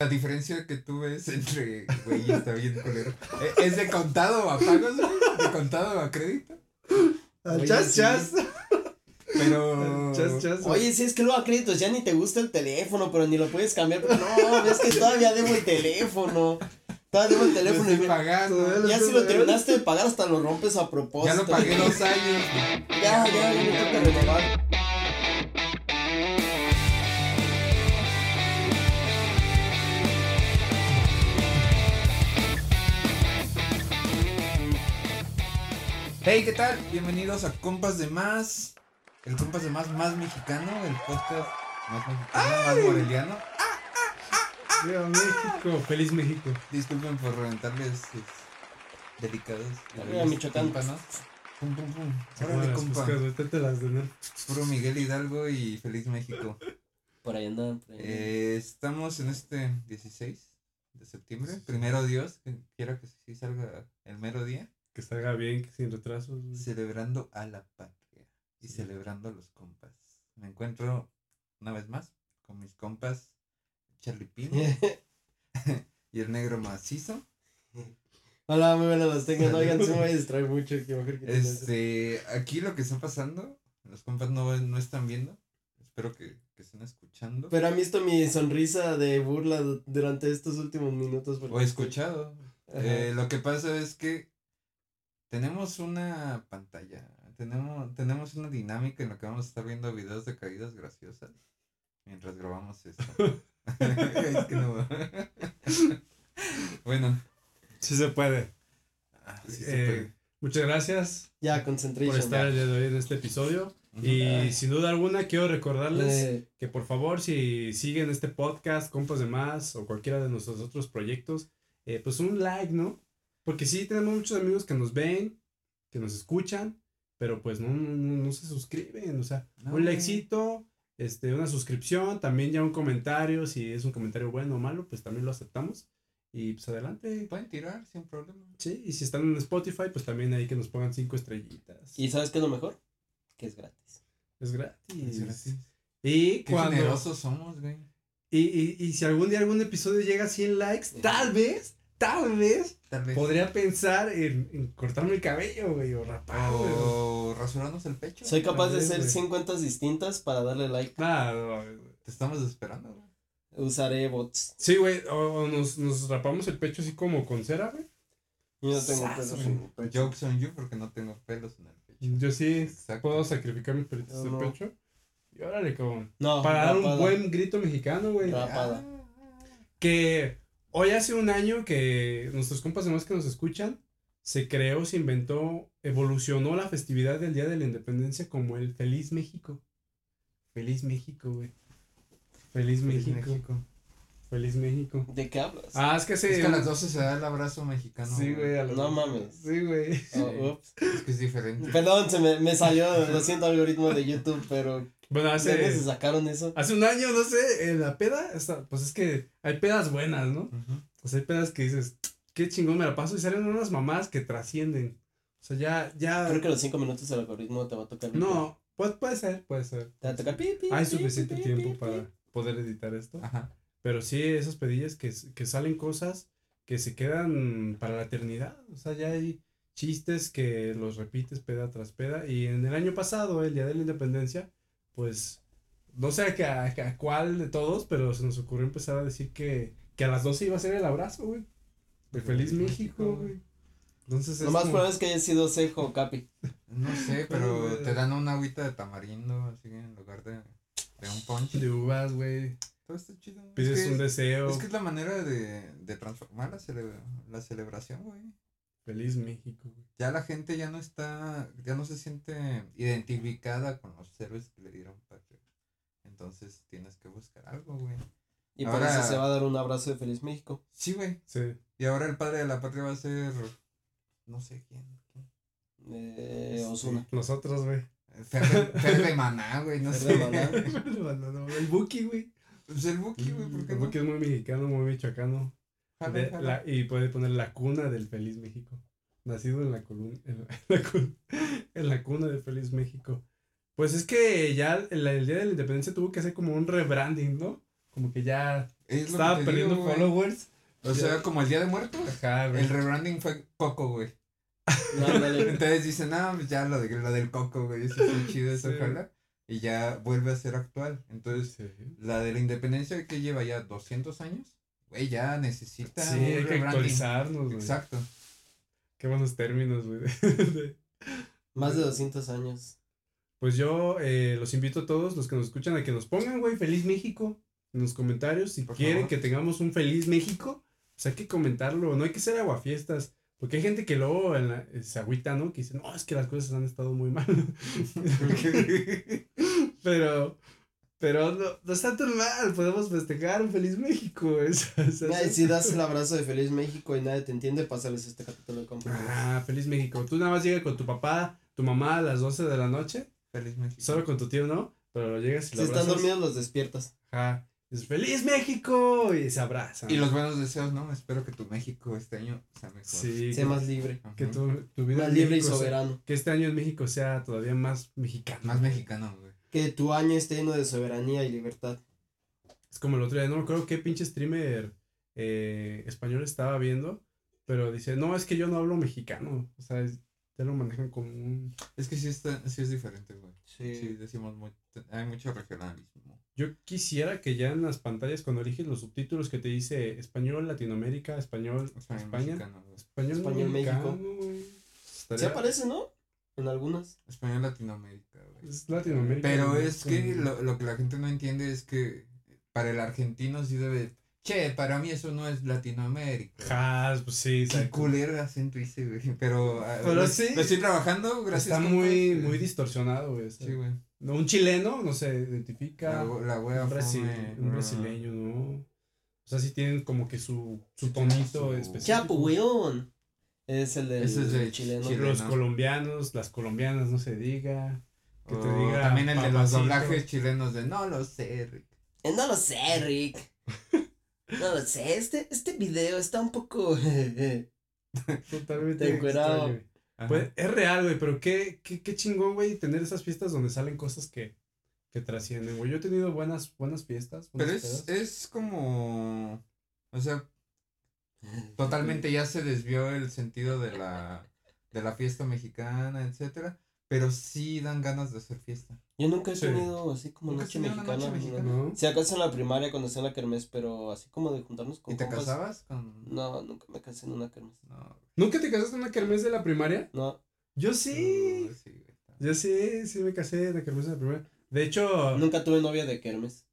La diferencia que tú ves entre, güey, está bien culero. Eh, ¿Es de contado a pagos, güey? ¿De contado a crédito? Al chas, sí. chas. Pero. Chas, chas. Oye, si es que luego a créditos ya ni te gusta el teléfono, pero ni lo puedes cambiar. porque No, ves que todavía debo el teléfono. Todavía debo el Lo teléfono. y estoy pagando. Ya si lo terminaste de pagar, hasta lo rompes a propósito. Ya lo pagué dos años. Ya, ya, ya me toca renovar. Hey, ¿qué tal? Bienvenidos a Compas de Más. El Compas de Más más mexicano, el podcast más mexicano, más moreliano. Viva México, feliz México. Disculpen por reventarles sus delicados. Arriba, Michoacán. tímpanos. Pum, pum, pum. Órale, compa. las de Puro Miguel Hidalgo y feliz México. Por ahí andan. por ahí andan. Eh, estamos en este 16 de septiembre. Primero Dios, que quiera que sí salga el mero día. Que salga bien, que sin retrasos. güey. Celebrando a la patria y Sí. celebrando a los compas. Me encuentro una vez más con mis compas Charlie Pino y el negro macizo. Hola, muy buenas las tengan. Oigan, se me distraer mucho. Que mejor que te Este, aquí lo que está pasando, los compas no, no están viendo. Espero que, que estén escuchando. Pero han visto mi sonrisa de burla du- durante estos últimos minutos. o escuchado. Eh, lo que pasa es que tenemos una pantalla, tenemos, tenemos una dinámica en la que vamos a estar viendo videos de caídas graciosas mientras grabamos esto. es que no. bueno, Sí se puede. ah, sí se Eh, puede. Muchas gracias Ya, por estar ya. el día de hoy en este episodio. Y Ay. sin duda alguna quiero recordarles Eh, que por favor si siguen este podcast, Compas de Más o cualquiera de nuestros otros proyectos, eh, pues un like, ¿no? Porque sí tenemos muchos amigos que nos ven, que nos escuchan, pero pues no, no, no- se suscriben, o sea, No, un likecito, este, una suscripción, también ya un comentario, si es un comentario bueno o malo, pues también lo aceptamos. Y pues adelante. Pueden tirar sin problema. Sí, y si están en Spotify, pues también ahí que nos pongan cinco estrellitas. ¿Y sabes qué es lo mejor? Que es gratis. es gratis. Es gratis. Y Qué cuando... generosos somos, güey. Y, y, y si algún día algún episodio llega a 100 likes, tal vez, tal vez, Tal vez. podría pensar en, en cortarme el cabello, güey, o rapar. O rasurarnos el pecho. Soy capaz de hacer güey. 100 cuentas distintas para darle like. Ah, no, güey. Te estamos esperando, güey. Usaré bots. Sí, güey, o, o nos, nos rapamos el pecho así como con cera, güey. Yo no tengo Sas, pelos en mi pecho. Jokes on you porque no tengo pelos en el pecho. Yo sí Exacto. puedo sacrificar mis pelitos Yo del no. pecho. Y órale, cabrón. No, Para dar un buen grito mexicano, güey. Rapada. Que hoy hace un año que nuestros compas demás que nos escuchan, se creó, se inventó, evolucionó la festividad del Día de la Independencia como el Feliz México. Feliz México, güey. Feliz, Feliz México. México. Feliz México. ¿De qué hablas? Ah, es que hace... Es que a las 12 se da el abrazo mexicano. Sí, güey. a las No mames. Sí, güey. Oh, ups. Es que es diferente. Perdón, se me, me salió, lo siento, algoritmo de YouTube, pero Bueno, ¿de dónde se hace... sacaron eso? Hace un año, no sé, en la peda, esta- pues es que hay pedas buenas, ¿no? Ujú. Pues hay pedas que dices, qué chingón me la paso y salen unas mamás que trascienden. O sea, ya, ya... Creo que los 5 minutos el algoritmo te va a tocar. No, pues puede ser, puede ser. Te va a tocar pi, pi, Hay pi, suficiente pi, tiempo pi, para pi. poder editar esto. Ajá. Pero sí, esas pedillas que, que salen cosas que se quedan para la eternidad. O sea, ya hay chistes que los repites peda tras peda. Y en el año pasado, el Día de la Independencia, pues no sé a, qué- a, a cuál de todos, pero se nos ocurrió empezar a decir que, que a las 12 iba a ser el abrazo, güey. De Feliz Feliz México, México, güey. Entonces Lo más como- probable es que haya sido Cejo Capi. No sé, pero güey. te dan una agüita de tamarindo así en lugar de, de un punch. de uvas, güey. Todo está chido. güey. Pides es un deseo. Es que es la manera de, de transformar la, cele- la celebración, güey. Feliz México, güey. Ya la gente ya no está, ya no se siente identificada con los héroes que le dieron patria. Entonces tienes que buscar algo, güey. Y por Ahora- eso se va a dar un abrazo de Feliz México. Sí, güey. Sí. Y ahora el padre de la patria va a ser, no sé quién. quién. Eh, Osuna. Nosotros, güey. Fer Fer de Maná, güey, no Fer sé. de Maná. El Buki, güey. Pues el Buki, güey, ¿por qué El no? Buki es muy mexicano, muy michoacano. Jala, De- jala. la- y puede poner la cuna del Feliz México. Nacido en la, colun- en la, en la cuna, en la cuna del Feliz México. Pues es que ya el, el día de la independencia tuvo que hacer como un rebranding, ¿no? como que ya Es que estaba te perdiendo digo, followers. O sea, como el Día de Muertos, Ajá, güey. el rebranding fue Coco, güey. Entonces dicen, no, pues ya lo, de, lo del Coco, güey, eso es chido, eso Sí. ojalá. Y ya vuelve a ser actual. Entonces, Sí. la de la independencia que lleva ya 200 años, güey, ya necesita Sí, hay que rebranding. actualizarnos, güey. Exacto. Qué buenos términos, güey. Más de 200 años. Pues yo eh, los invito a todos los que nos escuchan a que nos pongan, güey, feliz México en los comentarios. Si Por quieren favor. que tengamos un feliz México, pues hay que comentarlo. No hay que ser aguafiestas. Porque hay gente que luego en la- eh, se agüita, ¿no? Que dice, no, es que las cosas han estado muy mal. pero, pero no, no está tan mal. Podemos festejar un feliz México. sea, Ay, si das el abrazo de Feliz México y nadie te entiende, pásales este capítulo de compañeros. Ah, feliz México. Tú nada más llegas con tu papá, tu mamá a las 12 de la noche. Feliz México. Solo con tu tío, ¿no? Pero llegas y Si lo están abrazas. dormidos, los despiertas. Ajá. Dices, ¡Feliz México! Y se abrazan. Y los buenos deseos, ¿no? Espero que tu México este año sea mejor. Sí. Que, más libre. Ajá. que tu, tu vida Más libre y México sea- soberano. que este año en México sea todavía más mexicano. Más mexicano, güey. Que tu año esté lleno de soberanía y libertad. Es como el otro día, no me acuerdo qué pinche streamer eh, español estaba viendo, pero dice, no, es que yo no hablo mexicano. O sea, es- ya lo manejan como un... Es que sí, está, sí es diferente, güey. Sí, Sí. decimos muy, hay mucho regionalismo. Yo quisiera que ya en las pantallas, cuando eliges los subtítulos que te dice español, Latinoamérica, español, Español España, mexicano, español, Español, mexicano, México. Estaría- aparece, ¿no? En algunas. Español Latinoamérica, güey. Es Latinoamérica. Pero es que con- lo, lo que la gente no entiende es que para el argentino sí debe. Che, para mí eso no es Latinoamérica. Ja, pues sí, Qué culero acento hice, güey. Pero, ah, Pero lo, sí. lo estoy trabajando, gracias. Está muy, muy distorsionado, güey. sea, Sí, güey. no, un chileno no se identifica. la wea un, brasi- fome, un brasileño, ¿no? O sea, sí tienen como que su, su tonito su- específico. Chapo, weón. Es el del Ese es de chileno. Chile. Los ¿no? colombianos, las colombianas, no se diga. Que te O diga también el de los doblajes chilenos de no lo sé, Rick. Eh, no lo sé, Rick. No lo sé. Este, este video está un poco. Totalmente. Te encuerado. Pues es real, güey, pero qué, qué, qué chingón, güey, tener esas fiestas donde salen cosas que, que trascienden, güey. Yo he tenido buenas, buenas fiestas. Pero es, pedas. es como. O sea, totalmente ya se desvió el sentido de la, de la fiesta mexicana, etcétera. Pero sí dan ganas de hacer fiesta. Yo nunca he Sí. tenido así como ¿Nunca has noche mexicana. noche ¿no? mexicana? ¿No? Si acaso en la primaria cuando hacía la kermés, pero así como de juntarnos con ¿Y te compas, casabas con.? No, nunca me casé en una kermés. No. ¿Nunca te casaste en una kermés de la primaria? No, Yo sí. No, sí. Yo sí, sí me casé en la kermés de la primaria. De hecho, nunca tuve novia de kermés.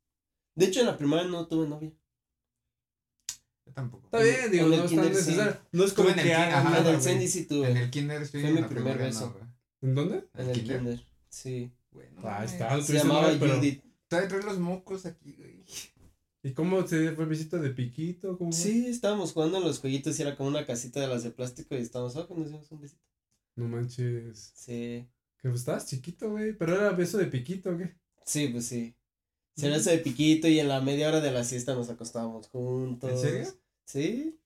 De hecho, en la primaria no tuve novia. Yo tampoco. está bien, digo, en el no es tan kinder sí. necesario. No es como en el ki- hagan ajá, en el. Sandy sí tuve. En el kinder sí. Fue mi primer beso. no, güey. ¿En dónde? En el kinder. Sí. Güey, no Ah, está. Se llamaba novia, pero- Judith. Trae, trae los mocos aquí, güey. ¿Y cómo te fue visita de piquito? ¿Cómo fue? Sí, estábamos jugando en los jueguitos y era como una casita de las de plástico y estábamos, oh, que nos dimos un besito. No manches. Sí. Que pues, estabas chiquito, güey. Pero era beso de piquito, ¿o ¿qué? Sí, pues sí. Se era eso de piquito y en la media hora de la siesta nos acostábamos juntos. ¿En serio? Sí.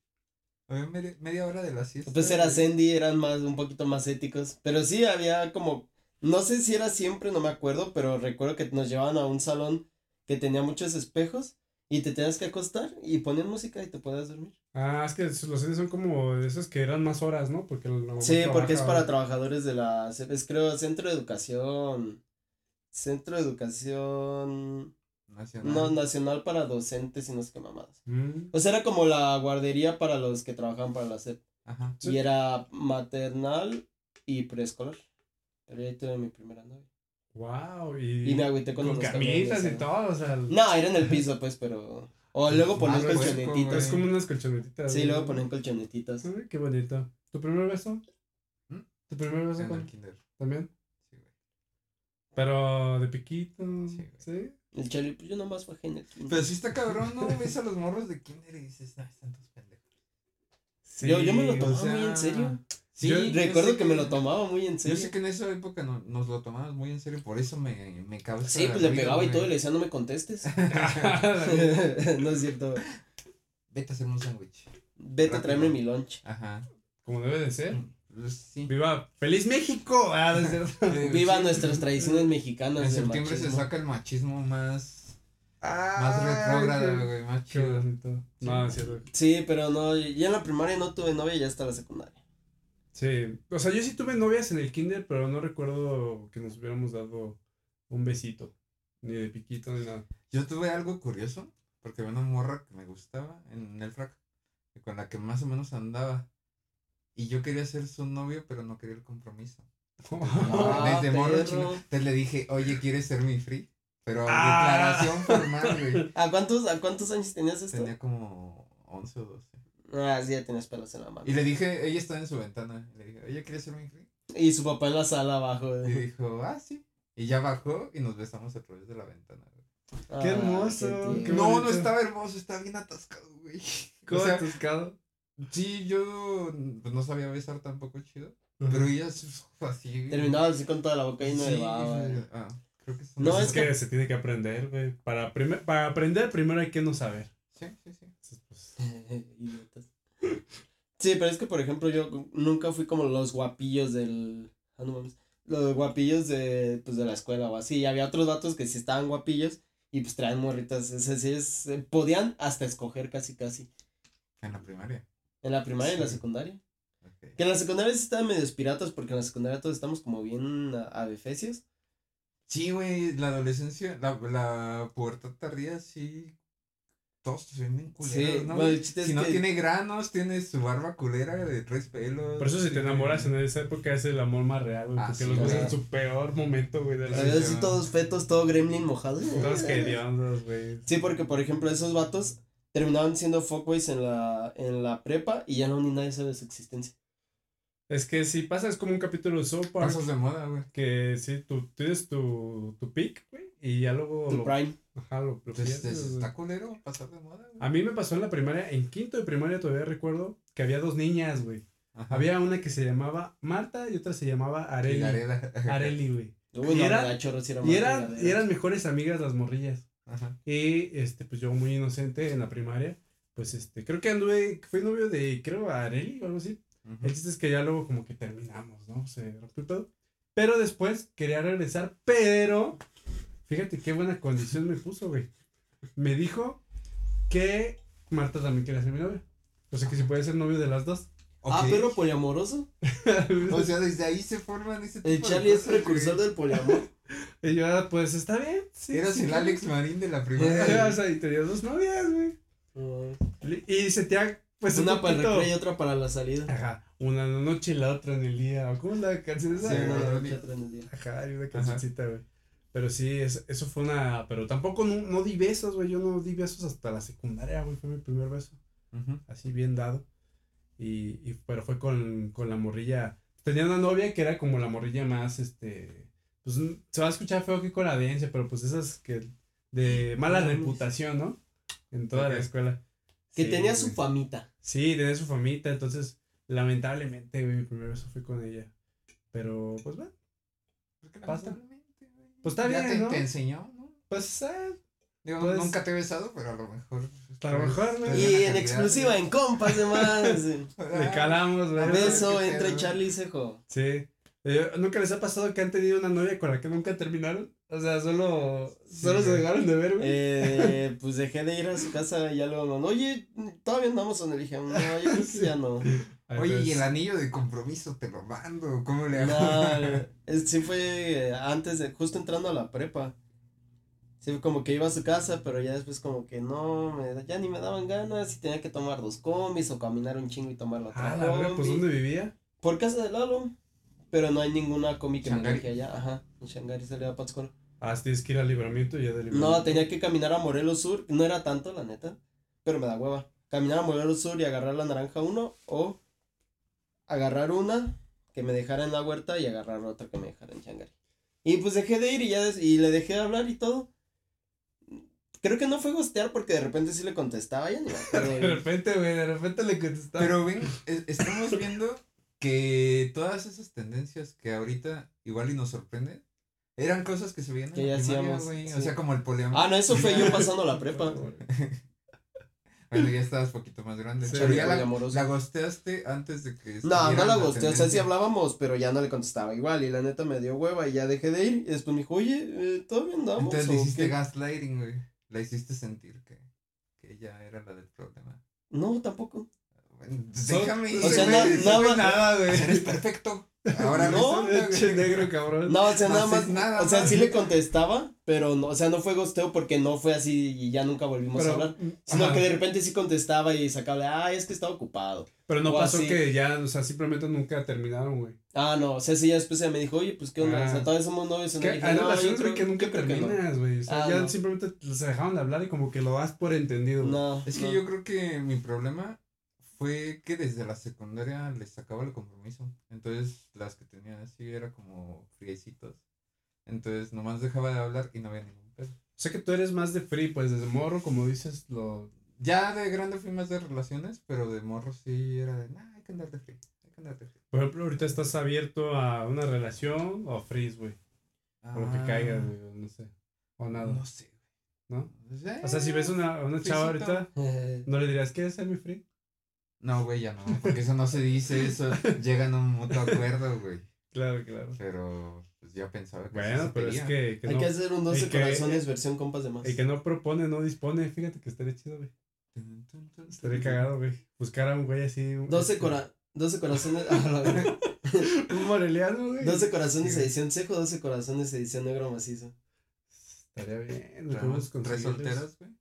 Había media, media hora de la siesta. Pues era. Sandy, eran más, un poquito más éticos. Pero sí, había como, no sé si era siempre, no me acuerdo, pero recuerdo que nos llevaban a un salón que tenía muchos espejos y te tenías que acostar y ponían música y te podías dormir. Ah, es que los cines son como de esos que eran más horas, ¿no? Porque Sí, porque es para trabajadores de la, es creo, Centro de Educación, Centro de Educación, Nacional. no, Nacional para Docentes y no sé qué mamadas. Mm. O sea, era como la guardería para los que trabajaban para la SEP. Ajá. Sí. Y era maternal y preescolar. Pero ahí tuve mi primera novia. Wow, y, Y me agüité con con los camitas y todo, o sea, No, era en el piso, pues, pero. O luego ponían Ah, pues, colchonetitas. es como unas colchonetitas. Sí, luego ponían colchonetitas. Ay, qué bonito. ¿Tu primer beso? ¿Mm? ¿Tu primer beso En cuál? el kinder. también? Sí, güey. Pero de piquito, Sí, güey. ¿sí? El chale, pues yo nomás fue en el kinder. Pero sí está cabrón, ¿no? Ves a los morros de kinder y dices, ay, están todos pendejos. Yo- yo me lo Sí, tomaba o sea, muy en serio. Sí, Yo yo Recuerdo sé que me lo tomaba muy en Yo serio. sé que en esa época no- nos lo tomamos muy en serio, por eso me, me causa. Sí, pues le pegaba y todo y le decía, no me contestes. no es cierto. Vete a hacerme un sándwich. Vete a Rápido. traerme mi lunch. Ajá. Como debe de ser. Pues, sí. ¡Viva! ¡Feliz México! Ah, Viva sí, nuestras tradiciones mexicanas. En septiembre se saca el machismo más. Más retrógrada, güey, más chido. No, es cierto. Sí, pero no, ya en la primaria no tuve novia, ya hasta la secundaria. Sí. O sea, yo sí tuve novias en el kinder, pero no recuerdo que nos hubiéramos dado un besito. Ni de piquito, ni nada. Yo tuve algo curioso, porque había una morra que me gustaba en el frac, con la que más o menos andaba. Y yo quería ser su novio, pero no quería el compromiso. Ah, Desde morro chino. Entonces le dije, oye, ¿quieres ser mi free? Pero Ah. declaración formal, güey. ¿A cuántos, ¿A cuántos años tenías esto? Tenía como 11 o 12. Ah, sí, ya tenías pelos en la mano. Y le dije, ella estaba en su ventana. Le dije, oye, ¿quieres ser mi free? Y su papá en la sala abajo. Y dijo, ah, sí. Y ya bajó y nos besamos a través de la ventana, güey. Ah, Qué hermoso, tierno. qué No, no estaba hermoso, estaba bien atascado, güey. ¿Cómo O sea, atascado? Sí, yo pues, no sabía besar tampoco chido. Pero ella se fue así. Terminaba así con toda la boca llena de Sí, baba. güey. Ah, creo que son No, Pues es es que que- se tiene que aprender, güey. Para, primer- para aprender, primero hay que no saber. Sí, sí, sí. Entonces, pues, Idiotas. Sí, pero es que, por ejemplo, yo nunca fui como los guapillos del... Ah, no mames. Los guapillos de, pues, de la escuela o así. Había otros vatos que sí estaban guapillos y pues traían morritas. Es así, es, eh, podían hasta escoger casi, casi. En la primaria. En la primaria y en la secundaria. Que en la secundaria sí estaban medios piratas porque en la secundaria todos estamos como bien a- adefesios. Sí, güey, la adolescencia, la, la pubertad tardía, sí. Todos se ven bien culeros, Sí, ¿no? bueno, si es no que- tiene granos, tiene su barba culera de tres pelos. Por eso si te enamoras en esa época es el amor más real, güey. Ah, porque sí, los ves en su peor momento, güey. De la Sí, todos fetos, todo gremlin mojado. Todos hediondos, güey. Sí, porque por ejemplo esos vatos terminaban siendo fuckboys en la, en la prepa y ya no ni nadie sabe de su existencia. Es que si pasa, es como un capítulo de South Park. Pasos de moda, güey. Que sí, tú tienes tu, tu pick, güey. Y ya luego Tu lo, prime. ajá, lo, güey. está culero pasar de moda, güey. A mí me pasó en la primaria, en quinto de primaria todavía recuerdo que había dos niñas, güey. Ajá. Había una que se llamaba Marta y otra se llamaba Areli. Areli, güey. Uy, Y Y eran, regadera. y eran mejores amigas las morrillas. Ajá. Y este, pues yo muy inocente en la primaria. Pues este, creo que anduve, fui novio de, creo, Areli o algo así. Ujú. El chiste es que ya luego como que terminamos, ¿no? Se rompió todo. Pero después quería regresar, pero fíjate qué buena condición me puso, güey. Me dijo que Marta también quería ser mi novia. O sea que si puede ser novio de las dos. Ah, Ok. perro poliamoroso. O sea, desde ahí se forman ese tipo El de Charlie es precursor güey. del poliamor. y yo, ah, pues está bien. Sí, Eras sí, el. Alex Marín de la o sea, y tenía dos novias, güey. Y sentía, pues, un Una para el recreo y otra para la salida. Ajá, una en la noche y la otra en el día. ¿Cómo es la canción esa? Sí, Una en la noche, otra en el día. Ajá, hay una cancioncita, güey. Pero sí, es- eso fue una. Pero tampoco no, no di besos, güey. Yo no di besos hasta la secundaria, güey. Fue mi primer beso. Así bien dado. Y, y pero fue con, con la morrilla. Tenía una novia que era como la morrilla más, este. Pues se va a escuchar feo que coladencia, pero pues esas que. De mala No reputación, ¿no? En toda la escuela. Que Sí, tenía su famita. Sí, tenía su famita, entonces, lamentablemente, güey, mi primer beso fue con ella. Pero, pues, bueno, ¿Por qué Pasa. lamentablemente, güey? Pues está bien, te, ¿no? te enseñó, ¿no? pues, eh, Digo, Pues- nunca te he besado, pero a lo mejor. A lo mejor, güey. Pues, Y en calidad, exclusiva, en compas, además. le calamos, güey. A ver, Beso entre. Charlie y Cejo. Sí. Eh, ¿Nunca les ha pasado que han tenido una novia con la que nunca terminaron? O sea, solo, Sí, solo se dejaron de ver, güey. Eh, pues dejé de ir a su casa y ya luego, no, oye, todavía andamos en el dije, no, yo creo que ya no. Ay, Oye, pues, y el anillo de compromiso te lo mando. ¿Cómo le hago? No, es- sí fue antes de, justo entrando a la prepa. Sí, como que iba a su casa, pero ya después como que no, me- ya ni me daban ganas y tenía que tomar dos combis o caminar un chingo y tomar la otra Ah, la verdad, pues. ¿dónde vivía? Por casa de Lalo, pero no hay ninguna combi que me Shangari. deje allá, ajá, en Shangari salía a Pátzcuaro. Ah, tienes que ir al libramiento y ya del libramiento. No, tenía que caminar a Morelos Sur, no era tanto, la neta, pero me da hueva. Caminar a Morelos Sur y agarrar la naranja 1 o agarrar una que me dejara en la huerta y agarrar otra que me dejara en Shangari. Y pues dejé de ir y ya des- y le dejé de hablar y todo. Creo que no fue gostear porque de repente sí le contestaba, ya ni me acuerdo, De repente, güey, de repente le contestaba. Pero ven, es- estamos viendo que todas esas tendencias que ahorita igual y nos sorprenden eran cosas que se veían Que en la ya primaria, hacíamos, güey. O sea, como el poliamor. Ah, no, eso fue yo pasando la prepa. Bueno, ya estabas poquito más grande. Sí, pero ya la, la gosteaste antes de que. No, estuviera no la la gusté, o sea, sí hablábamos, pero ya no le contestaba igual y la neta me dio hueva y ya dejé de ir y después me dijo, oye, eh, ¿todavía andamos? Entonces le hiciste qué?" gaslighting, güey. la hiciste sentir que, que ella era la del problema. No, tampoco. Déjame ir, o sea, na- no nada güey. Eres perfecto. Ahora No, resulta, Che güey. negro, cabrón. No, o sea, No nada más. nada o sea, sí le contestaba, pero no, o sea, no fue gosteo porque no fue así y ya nunca volvimos a hablar. Sino ajá. que de repente sí contestaba y sacaba de, ah, es que estaba ocupado. Pero no o pasó así. que ya, o sea, simplemente nunca terminaron, güey. Ah, no, o sea, sí, ya después me dijo, oye, pues qué onda, o sea, Ah. todavía somos novios. Dije, hay "No, yo relaciones, güey, creo- que nunca yo creo que no". terminas, güey. O sea, Ah, ya no. simplemente se dejaron de hablar y como que lo das por entendido. No. Es que no. yo creo que mi problema fue que desde la secundaria les sacaba el compromiso. Entonces, las que tenía así era como friecitos. Entonces, nomás dejaba de hablar y no había ningún pedo. O sea que tú eres más de free, pues desde morro, como dices, lo... Ya de grande fui más de relaciones, pero de morro sí era de, nah, hay que andar de free, hay que andar de free. Por ejemplo, ahorita estás abierto a una relación o freeze, güey. O lo que Ah, caiga, güey, o no sé. O nada. No sé, ¿No? güey. O sea, si ves una, una chava ahorita, Eh, ¿no le dirías, ¿quieres ser mi free? No, güey, ya no, porque eso no se dice, eso llegan a un mutuo acuerdo, güey. Claro, claro. Pero, pues ya pensaba que sí Bueno, pero es que, que hay no, que hacer un 12 el que- corazones versión compas de más. el que no propone, no dispone. Fíjate que estaría chido, güey. Estaría cagado, güey. Buscar a un güey así. un- 12, este, cora 12 corazones. ah. Un moreliano, güey. 12 corazones Sí. edición seco, 12 corazones edición negro macizo. Estaría bien. tres solteras, güey.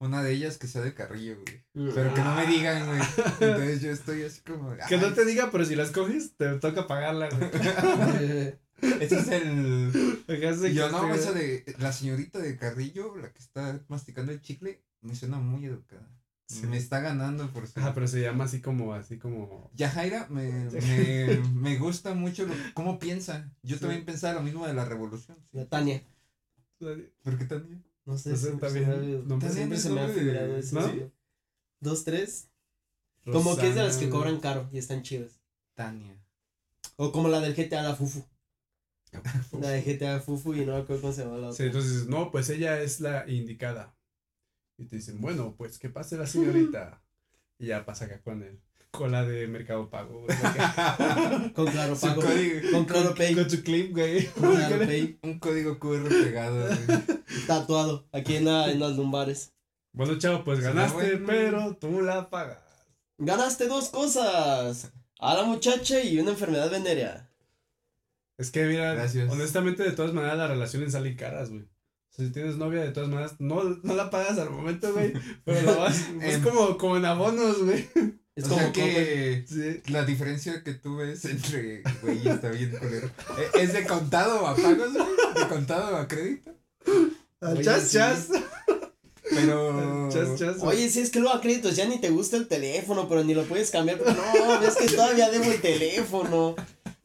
Una de ellas que sea de carrillo, güey. Pero que no me digan, güey. Entonces yo estoy así como. Que no te diga, pero si las coges, te toca pagarla, güey. Ese es el. Yo no, esa de. La señorita de carrillo, la que está masticando el chicle, me suena muy educada. Sí. Me está ganando por su. Ah, pero se llama así como, así como. Yajaira me, me, me gusta mucho lo, cómo piensa. Yo Sí. también pensaba lo mismo de la revolución. sí. La Tania. ¿Por qué también? No sé, me ha- no, siempre se me ha figurado eso. ¿no? sí. Dos, tres. Como que es de las que Rosana, cobran caro y están chidas. Tania. O como la del GTA, la Fufu. La de GTA Fufu y no me acuerdo cómo se llama la Sí, otra. entonces dices, no, pues ella es la indicada. Y te dicen, bueno, pues que pase la señorita. Y ya pasa acá con el, con la de Mercado Pago, güey. Con Claro Su Pago. código- Con Claro Pay. Con su clip, güey. Con Claro Pay. un código QR pegado. güey. Tatuado. Aquí en, la- en las lumbares. Bueno, chavo, pues ganaste, pero tú la pagas. Ganaste dos cosas. A la muchacha y una enfermedad venérea. Es que, mira, Gracias. honestamente, de todas maneras, las relaciones salen caras, güey. O sea, si tienes novia, de todas maneras, no, no la pagas al momento, güey. Pero la vas, es como, como en abonos, güey. Es o como sea que Sí. la diferencia que tú ves entre, güey, está bien culero. Eh, ¿Es de contado a pagos, güey? ¿De contado a crédito? Oye, chas, sí. chas. Pero... Chas, chas. Oye, si es que luego a créditos ya ni te gusta el teléfono, pero ni lo puedes cambiar. No, es que todavía debo el teléfono.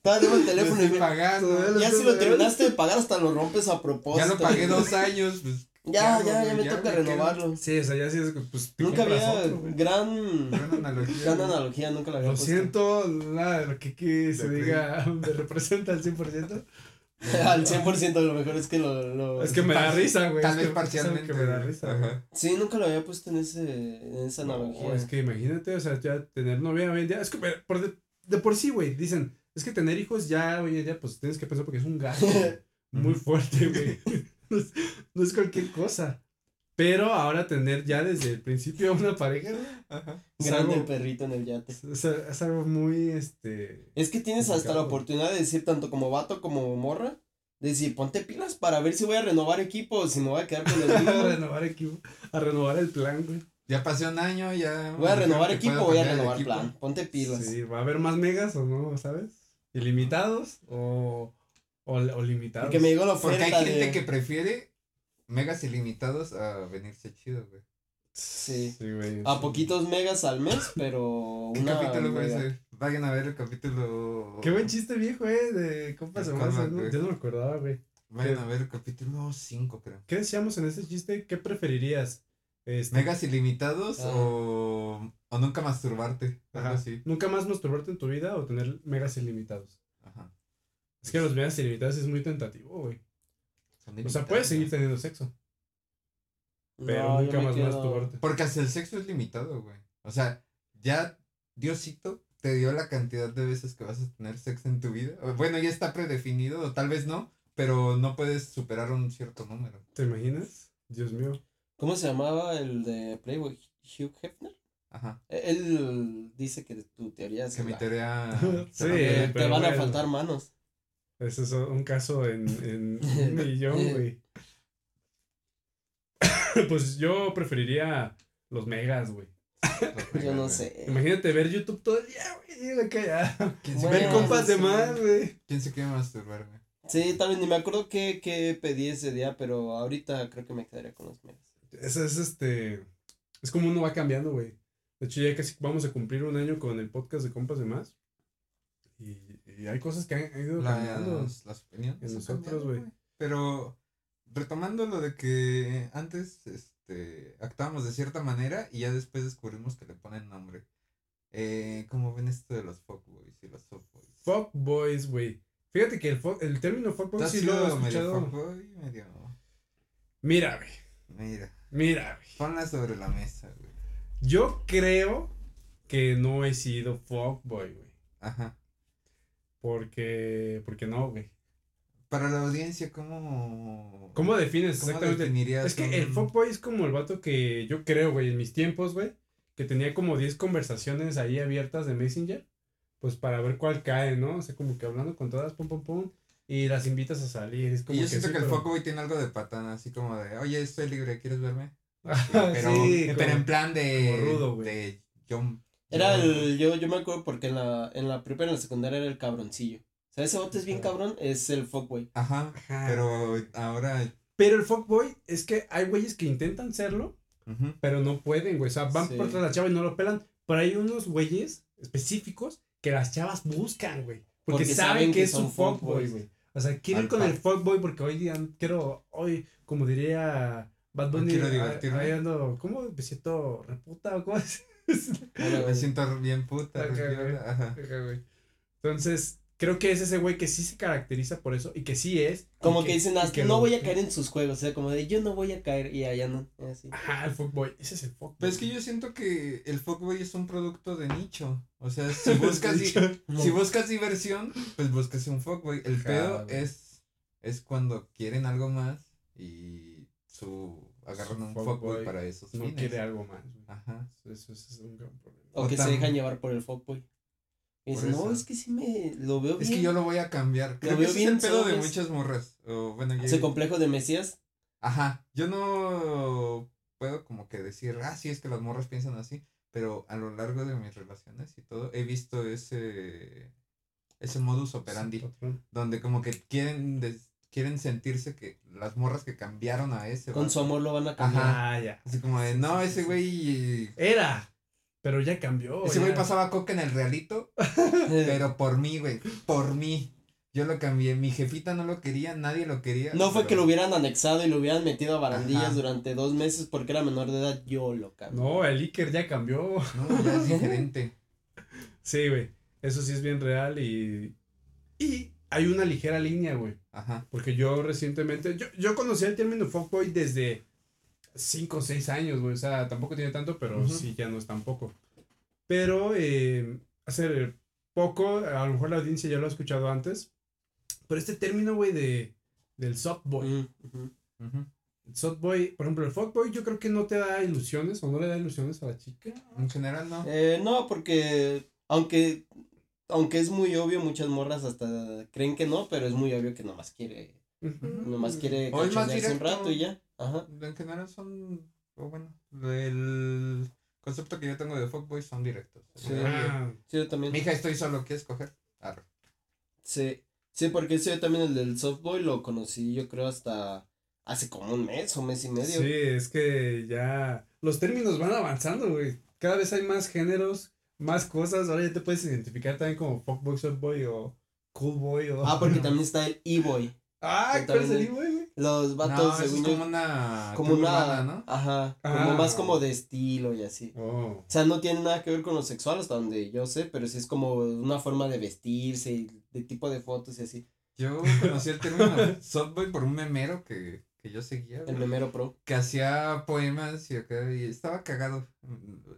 Todavía debo el Lo teléfono. estoy y pagando. Ya si lo terminaste de pagar, hasta lo rompes a propósito. Ya lo pagué dos años, pues... Ya, ¿qué ya, ya me toca me quedo- renovarlo. Sí, o sea, ya sí es, pues, Nunca había otro, gran, Gran analogía. gran analogía, nunca la había Lo puesto. siento, nada de lo que, que se diga me representa al 100%. Al 100% lo mejor es que lo... lo- Es que me da risa, güey. Tal vez parcialmente. que me da risa, Ajá. Sí, nunca lo había puesto en, ese, en esa analogía. No, es que imagínate, o sea, ya tener novia hoy en día, es que por de, de por sí, güey, dicen, es que tener hijos ya hoy en día, pues tienes que pensar porque es un gasto muy fuerte, güey. No es, no es cualquier cosa. Pero ahora tener ya desde el principio una pareja, güey, Ajá. Grande algo, el perrito en el yate. es, es- es algo muy, este... Es que tienes hasta la Complicado, oportunidad de decir, tanto como vato como morra, de decir, ponte pilas para ver si voy a renovar equipo o si me voy a quedar con el a mismo. renovar equipo, a renovar el plan, güey. Ya pasé un año, ya... Voy a renovar equipo voy a renovar plan. Ponte pilas. Sí, va a haber más megas o no, ¿sabes? Ilimitados o, o, o limitados. Porque me llegó la Porque hay gente de... que prefiere megas ilimitados a venirse chido, güey. Sí. güey. A sí. poquitos megas al mes, pero ¿Qué una capítulo fue ese? Vayan a ver el capítulo... Qué buen chiste viejo, eh, de compas ¿no? güey. Yo no me acordaba, güey. Vayan a ver el capítulo 5, creo. ¿Qué decíamos en ese chiste? ¿Qué preferirías? Este, ¿Megas ilimitados Ah. o, o nunca masturbarte? Algo ajá, así. ¿Nunca más masturbarte en tu vida o tener megas ilimitados? Ajá. Es que los megas ilimitados es muy tentativo, güey. O sea, puedes seguir teniendo sexo, pero No, nunca más quedo- masturbarte. Porque hasta el sexo es limitado, güey. O sea, ya Diosito te dio la cantidad de veces que vas a tener sexo en tu vida. Bueno, ya está predefinido, o tal vez no, pero no puedes superar un cierto número. ¿Te imaginas? Dios mío. ¿Cómo se llamaba el de Playboy? Hugh Hefner. Ajá. Él dice que tu teoría es Que mi la- teoría. Sí, te van a faltar manos. Ese es un caso en, en un millón, güey. pues yo preferiría los megas, güey. Yo no sé. Imagínate ver YouTube todo el día, güey. ¿Quién se, Bueno, Ver compas de más, güey. ¿Quién se quiere masturbar, güey? Sí, tal vez ni me acuerdo qué, qué pedí ese día, pero ahorita creo que me quedaría con los megas. Ese es este. Es como uno va cambiando, güey. De hecho, ya casi vamos a cumplir un año con el podcast de compas de más. Y, y hay cosas que han, han ido cambiando. Las, opiniones. En nosotros, güey. Pero retomando lo de que antes este, actuábamos de cierta manera y ya después descubrimos que le ponen nombre. Eh, ¿Cómo ven esto de los fuckboys y los softboys? Fuckboys, güey. Fíjate que el, el término ¿Tú fuckboy sí lo he sido medio escuchado. fuckboy? Medio... Mira, güey. Mira, Mira, güey. ponla sobre la mesa, güey. Yo creo que no he sido fuckboy, güey. Ajá. Porque. Porque no, güey. Para la audiencia, ¿cómo... ¿Cómo defines ¿Cómo exactamente? definirías Es que un- el fuckboy es como el vato que yo creo, güey, en mis tiempos, güey, que tenía como 10 conversaciones ahí abiertas de Messenger, pues para ver cuál cae, ¿no? O sea, como que hablando con todas, pum, pum, pum, y las invitas a salir. Es como Y yo que siento sí, que el pero- fuckboy tiene algo de patana, así como de, oye, estoy libre, ¿quieres verme? Pero, sí, pero como- en plan de, como rudo, güey. de John. Era el, yo, yo me acuerdo porque en la, en la prepa y en la secundaria era el cabroncillo. O sea, ese bote es bien cabrón, es el fuckboy. Ajá, Ajá. pero ahora... Pero el fuckboy es que hay güeyes que intentan serlo, pero no pueden, güey. O sea, van Sí. por tras la chava y no lo pelan. Pero hay unos güeyes específicos que las chavas buscan, güey. Porque, Porque saben, saben que, que es su son fuckboy, güey. O sea, quiero ir Al con pa- el fuckboy porque hoy día quiero, hoy, como diría Bad Bunny, Quiero ahí- divertirme. ando, ¿cómo? Me siento reputa o cómo es. Me siento bien puta. Güey. Ajá, güey. Entonces, creo que es ese güey que sí se caracteriza por eso y que sí es. Como que, dicen, "Ah, que no lo- voy a caer en sus juegos. O sea, como de yo no voy a caer y allá no. Así. Ajá, el fuckboy. Ese es el fuckboy. Pero es que yo siento que el fuckboy es un producto de nicho. O sea, si buscas, di- si buscas diversión, pues buscas un fuckboy. El Ajá, pedo güey. es, es cuando quieren algo más y su agarran un fuckboy para esos no fines. quiere algo más. Ajá. Eso, eso es un gran problema. O O que se dejan llevar por el fuckboy. Y dicen, no, es que sí me lo veo Es bien. que yo lo voy a cambiar. Creo que veo ese es bien el pedo de muchas morras. O bueno, yo- Ese complejo de Mesías. Ajá. Yo no puedo como que decir, ah, sí, es que las morras piensan así. Pero a lo largo de mis relaciones y todo, he visto ese ese modus operandi. Sí, donde como que quieren des- quieren sentirse que las morras que cambiaron a ese Con su amor lo van a cambiar. Ajá. Ah, ya. así como de no ese güey Era. Pero ya cambió. ese güey pasaba coca en el realito pero por mí güey por mí yo lo cambié mi jefita no lo quería nadie lo quería No fue pero- que lo hubieran anexado y lo hubieran metido a barandillas Ajá. durante dos meses porque era menor de edad. Yo lo cambié. No, el Iker ya cambió. no ya es diferente Sí, güey. Eso sí es bien real y. Y hay una ligera línea, güey. ajá Porque yo recientemente. Yo, yo conocí el término fuckboy desde 5 o 6 años, güey. O sea, tampoco tiene tanto, pero sí ya no es tampoco. Pero eh, hace poco, a lo mejor la audiencia ya lo ha escuchado antes. Pero este término, güey, de. Del softboy. Ujú. ujú. El softboy, por ejemplo, el fuckboy yo creo que no te da ilusiones o no le da ilusiones a la chica. en general no Eh, no, porque aunque aunque es muy obvio, muchas morras hasta creen que no, pero es muy obvio que nomás quiere, nomás quiere cachondearse un rato y ya. Ajá. en general son o bueno el concepto que yo tengo de fuckboy son directos Sí. Ah, Sí, yo también. Mija, estoy solo, ¿quieres coger? Arre. Sí. Sí, porque ese yo también el del softboy lo conocí yo creo hasta hace como un mes o mes y medio. Sí, es que ya los términos van avanzando, güey. Cada vez hay más géneros, más cosas. Ahora ya te puedes identificar también como fuckboy, softboy o coolboy o... Ah, porque también está el e-boy. Ah, que ¿cuál sería, güey? güey? Los No, vatos, es según yo, como una como una, urbana, ¿no? ajá, como Ah. más como de estilo y así. Oh. O sea, no tiene nada que ver con lo sexual hasta donde yo sé, pero sí es como una forma de vestirse y de tipo de fotos y así. Yo conocí el término softboy por un memero que, que yo seguía, El memero pro. que hacía poemas y acá, y estaba cagado.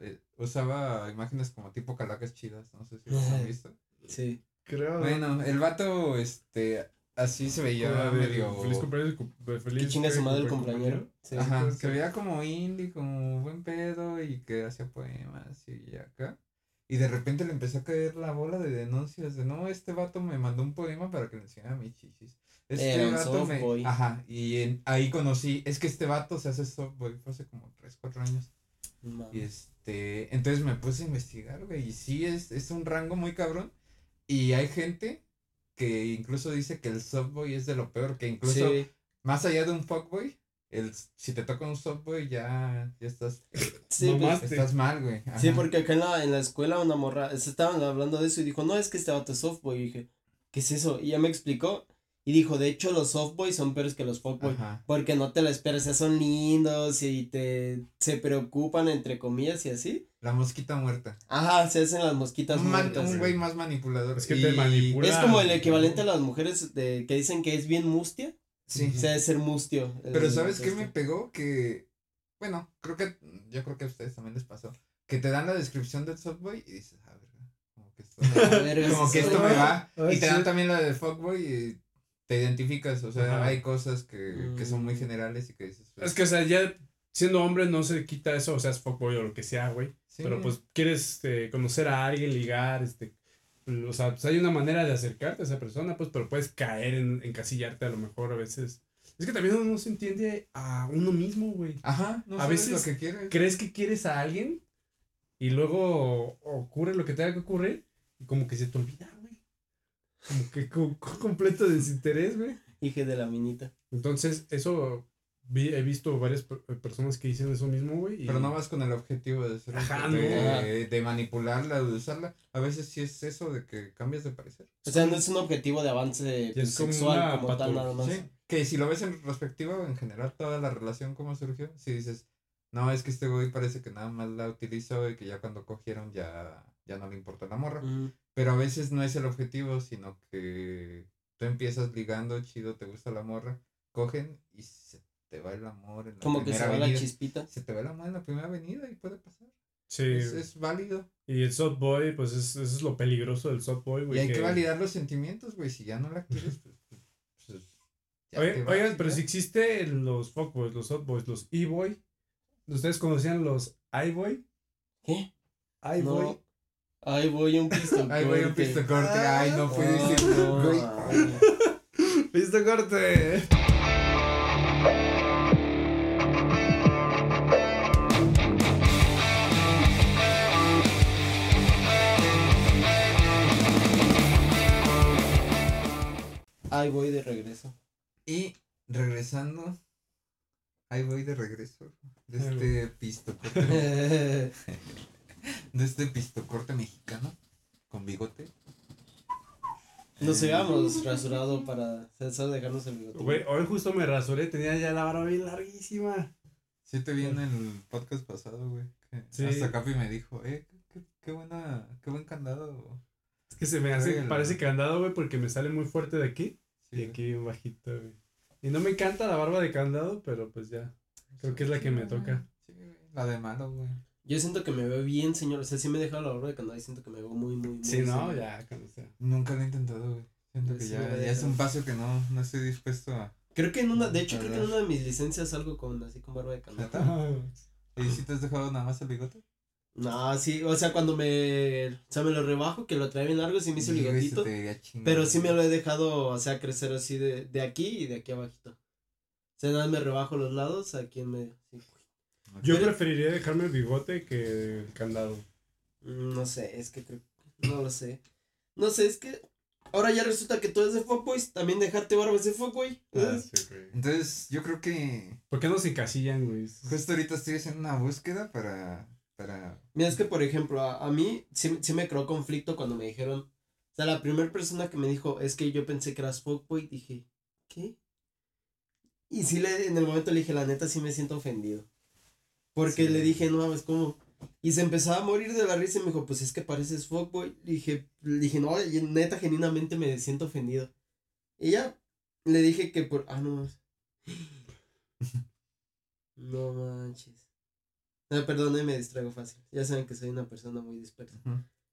Eh, Usaba imágenes como tipo calacas chidas, no sé si los han visto. Sí. Creo. Bueno, el vato, este, así se veía medio. Feliz cumpleaños. Feliz Que chinga su madre el compañero. Sí. Ajá, se veía como indie, como buen pedo y que hacía poemas y acá. Y de repente le empezó a caer la bola de denuncias de no, este vato me mandó un poema para que le enseñara mis chichis. Este Era un vato me. Ajá, y en- ahí conocí, es que este vato se hace softboy, fue hace como 3, 4 años. Mames. Y este, entonces me puse a investigar, güey, y sí es, es un rango muy cabrón. Y hay gente que incluso dice que el softboy es de lo peor, que incluso Sí, más allá de un fuckboy, el, si te toca un softboy ya, ya estás, sí, pues, estás mal, güey. sí, Ajá. porque acá en la, en la escuela una morra, se estaban hablando de eso y dijo, no, es que este vato es softboy. Y dije, ¿qué es eso? Y ya me explicó. Y dijo, de hecho, los softboys son peores que los fuckboy. Ajá. Porque no te lo esperas, o sea, son lindos y te se preocupan entre comillas y así. La mosquita muerta. Ajá, se hacen las mosquitas Un, man- muertas. un güey más manipulador. Es que y- te manipula. Es como el equivalente a las mujeres de que dicen que es bien mustia. Sí. O sea, es ser mustio. el- Pero ¿sabes qué me pegó? Que, bueno, creo que, yo creo que a ustedes también les pasó. Que te dan la descripción del softboy y dices, ah, verga, como que esto, A ver, como que esto me va. Ay, Y te sí. dan también la de fuckboy y te identificas. O sea, Ajá. hay cosas que, que son muy Mm. generales y que dices. pues, Es que, o sea, ya siendo hombre no se quita eso, o sea, es fuckboy o lo que sea, güey. sí. Pero pues quieres este, conocer a alguien, ligar, este. O sea, pues hay una manera de acercarte a esa persona, pues, pero puedes caer en encasillarte a lo mejor a veces. Es que también uno no se entiende a uno mismo, güey. Ajá, no A sabes veces lo que quieres. Crees que quieres a alguien y luego ocurre lo que tenga que ocurrir y como que se te olvida. Como que con, con completo desinterés, güey. Hija de la minita. Entonces, eso vi- he visto varias per- personas que dicen eso mismo, güey. y- Pero no vas con el objetivo de ser Ajá, de, de manipularla o de usarla. A veces sí es eso de que cambias de parecer. O sea, no es un objetivo de avance Y es como sexual una como tal nada más. Sí, que si lo ves en perspectiva o en general toda la relación cómo surgió, si dices, no, es que este güey parece que nada más la utilizó y que ya cuando cogieron ya, ya no le importa la morra. Mm. Pero a veces no es el objetivo, sino que tú empiezas ligando, chido, te gusta la morra, cogen y se te va el amor en la Como que se primera va la avenida. chispita. Se te va el amor en la primera avenida y puede pasar. Sí. Es, es válido. Y el soft boy, pues es, eso es lo peligroso del soft boy, güey. y hay que... validar los sentimientos, güey. Si ya no la quieres, pues. pues, pues, oigan, y pero si existen los fuckboys, los softboys, los e-boy. ¿Ustedes conocían los i-boy? ¿Qué? i-boy. No. Ahí voy un pisto. Ay, güey, un pisto corte. Ay, no puede Ah, ser. no. ¡Pisto corte! Ahí voy de regreso. Y regresando. Ahí voy de regreso. De este pistocorte. de este pistocorte mexicano. Con bigote. Nos habíamos rasurado para solo dejarnos el bigote. Güey, hoy justo me rasuré, tenía ya la barba bien larguísima. Sí te vi en el podcast pasado, güey. Sí. Hasta Capi me dijo, eh, qué, qué, qué buena, qué buen candado. Es que se me hace, parece candado, güey, porque me sale muy fuerte de aquí Sí, y aquí bien bajito, güey. Y no me encanta la barba de candado, pero pues ya. creo que es la que me toca. Sí, güey, la de malo, güey. Yo siento que me veo bien, señor. O sea, sí me he dejado la barba de candado y siento que me veo muy, muy, muy. Sí, no, señor. ya, cuando sea. Nunca lo he intentado, güey. Siento Yo que sí ya, ya es un paso que no, no estoy dispuesto a. Creo que en una, de hecho, creo que en una de mis licencias salgo con así con barba de candado. ¿Y si te has dejado nada más el bigote? No, sí, o sea, cuando me, o sea, me lo rebajo, que lo trae bien largo, sí me hizo el bigotito. Pero sí me lo he dejado, o sea, crecer así de, de aquí y de aquí abajito. O sea, nada más me rebajo los lados, aquí en medio. sí. Yo preferiría dejarme el bigote que el candado. Mm, No sé, es que creo, no lo sé. No sé, es que ahora ya resulta que tú eres de fuckboys, también dejarte barba es de fuckboy. Ah, sí, güey. Entonces, yo creo que ¿Por qué no se encasillan, güey? justo ahorita estoy haciendo una búsqueda para. para Mira, es que por ejemplo, a, a mí sí, sí me creó conflicto cuando me dijeron, o sea, la primera persona que me dijo, es que yo pensé que eras fuckboy, dije, ¿qué? Y sí, le, en el momento le dije, la neta, sí me siento ofendido. Porque Sí. le dije, no mames, ¿cómo? Y se empezaba a morir de la risa y me dijo, pues es que pareces fuckboy. Le dije, le dije, no, neta, genuinamente me siento ofendido. Y ya le dije que por, ah, no mames. No manches. Ah, perdón, eh, me distraigo fácil. Ya saben que soy una persona muy dispersa.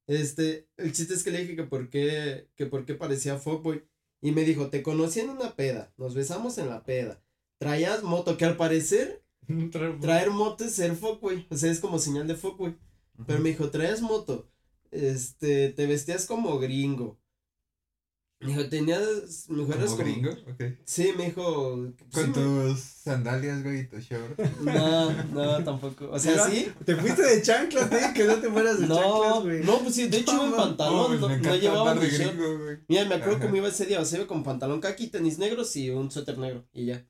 Este, el chiste es que le dije que por qué, que por qué parecía fuckboy. Y me dijo, te conocí en una peda, nos besamos en la peda. Traías moto, que al parecer traer moto es ser fuckboy. O sea, es como señal de fuckboy. Pero me dijo, traías moto. Este, te vestías como gringo. Me dijo, tenías mujeres ¿Como como. gringo? Ok. Sí, me dijo. sí, Con me- tus sandalias, güey, y tu short. No, no, tampoco. O sea, sí. Te fuiste de chanclas, tío, que no te fueras de chanclas, No, güey. no, pues sí, de hecho iba en No, pantalón, pues no, no llevaba mi short. gringo, güey. Mira, me acuerdo Ajá. cómo iba ese día, o sea, iba con pantalón caqui, tenis negros y un suéter negro, y ya.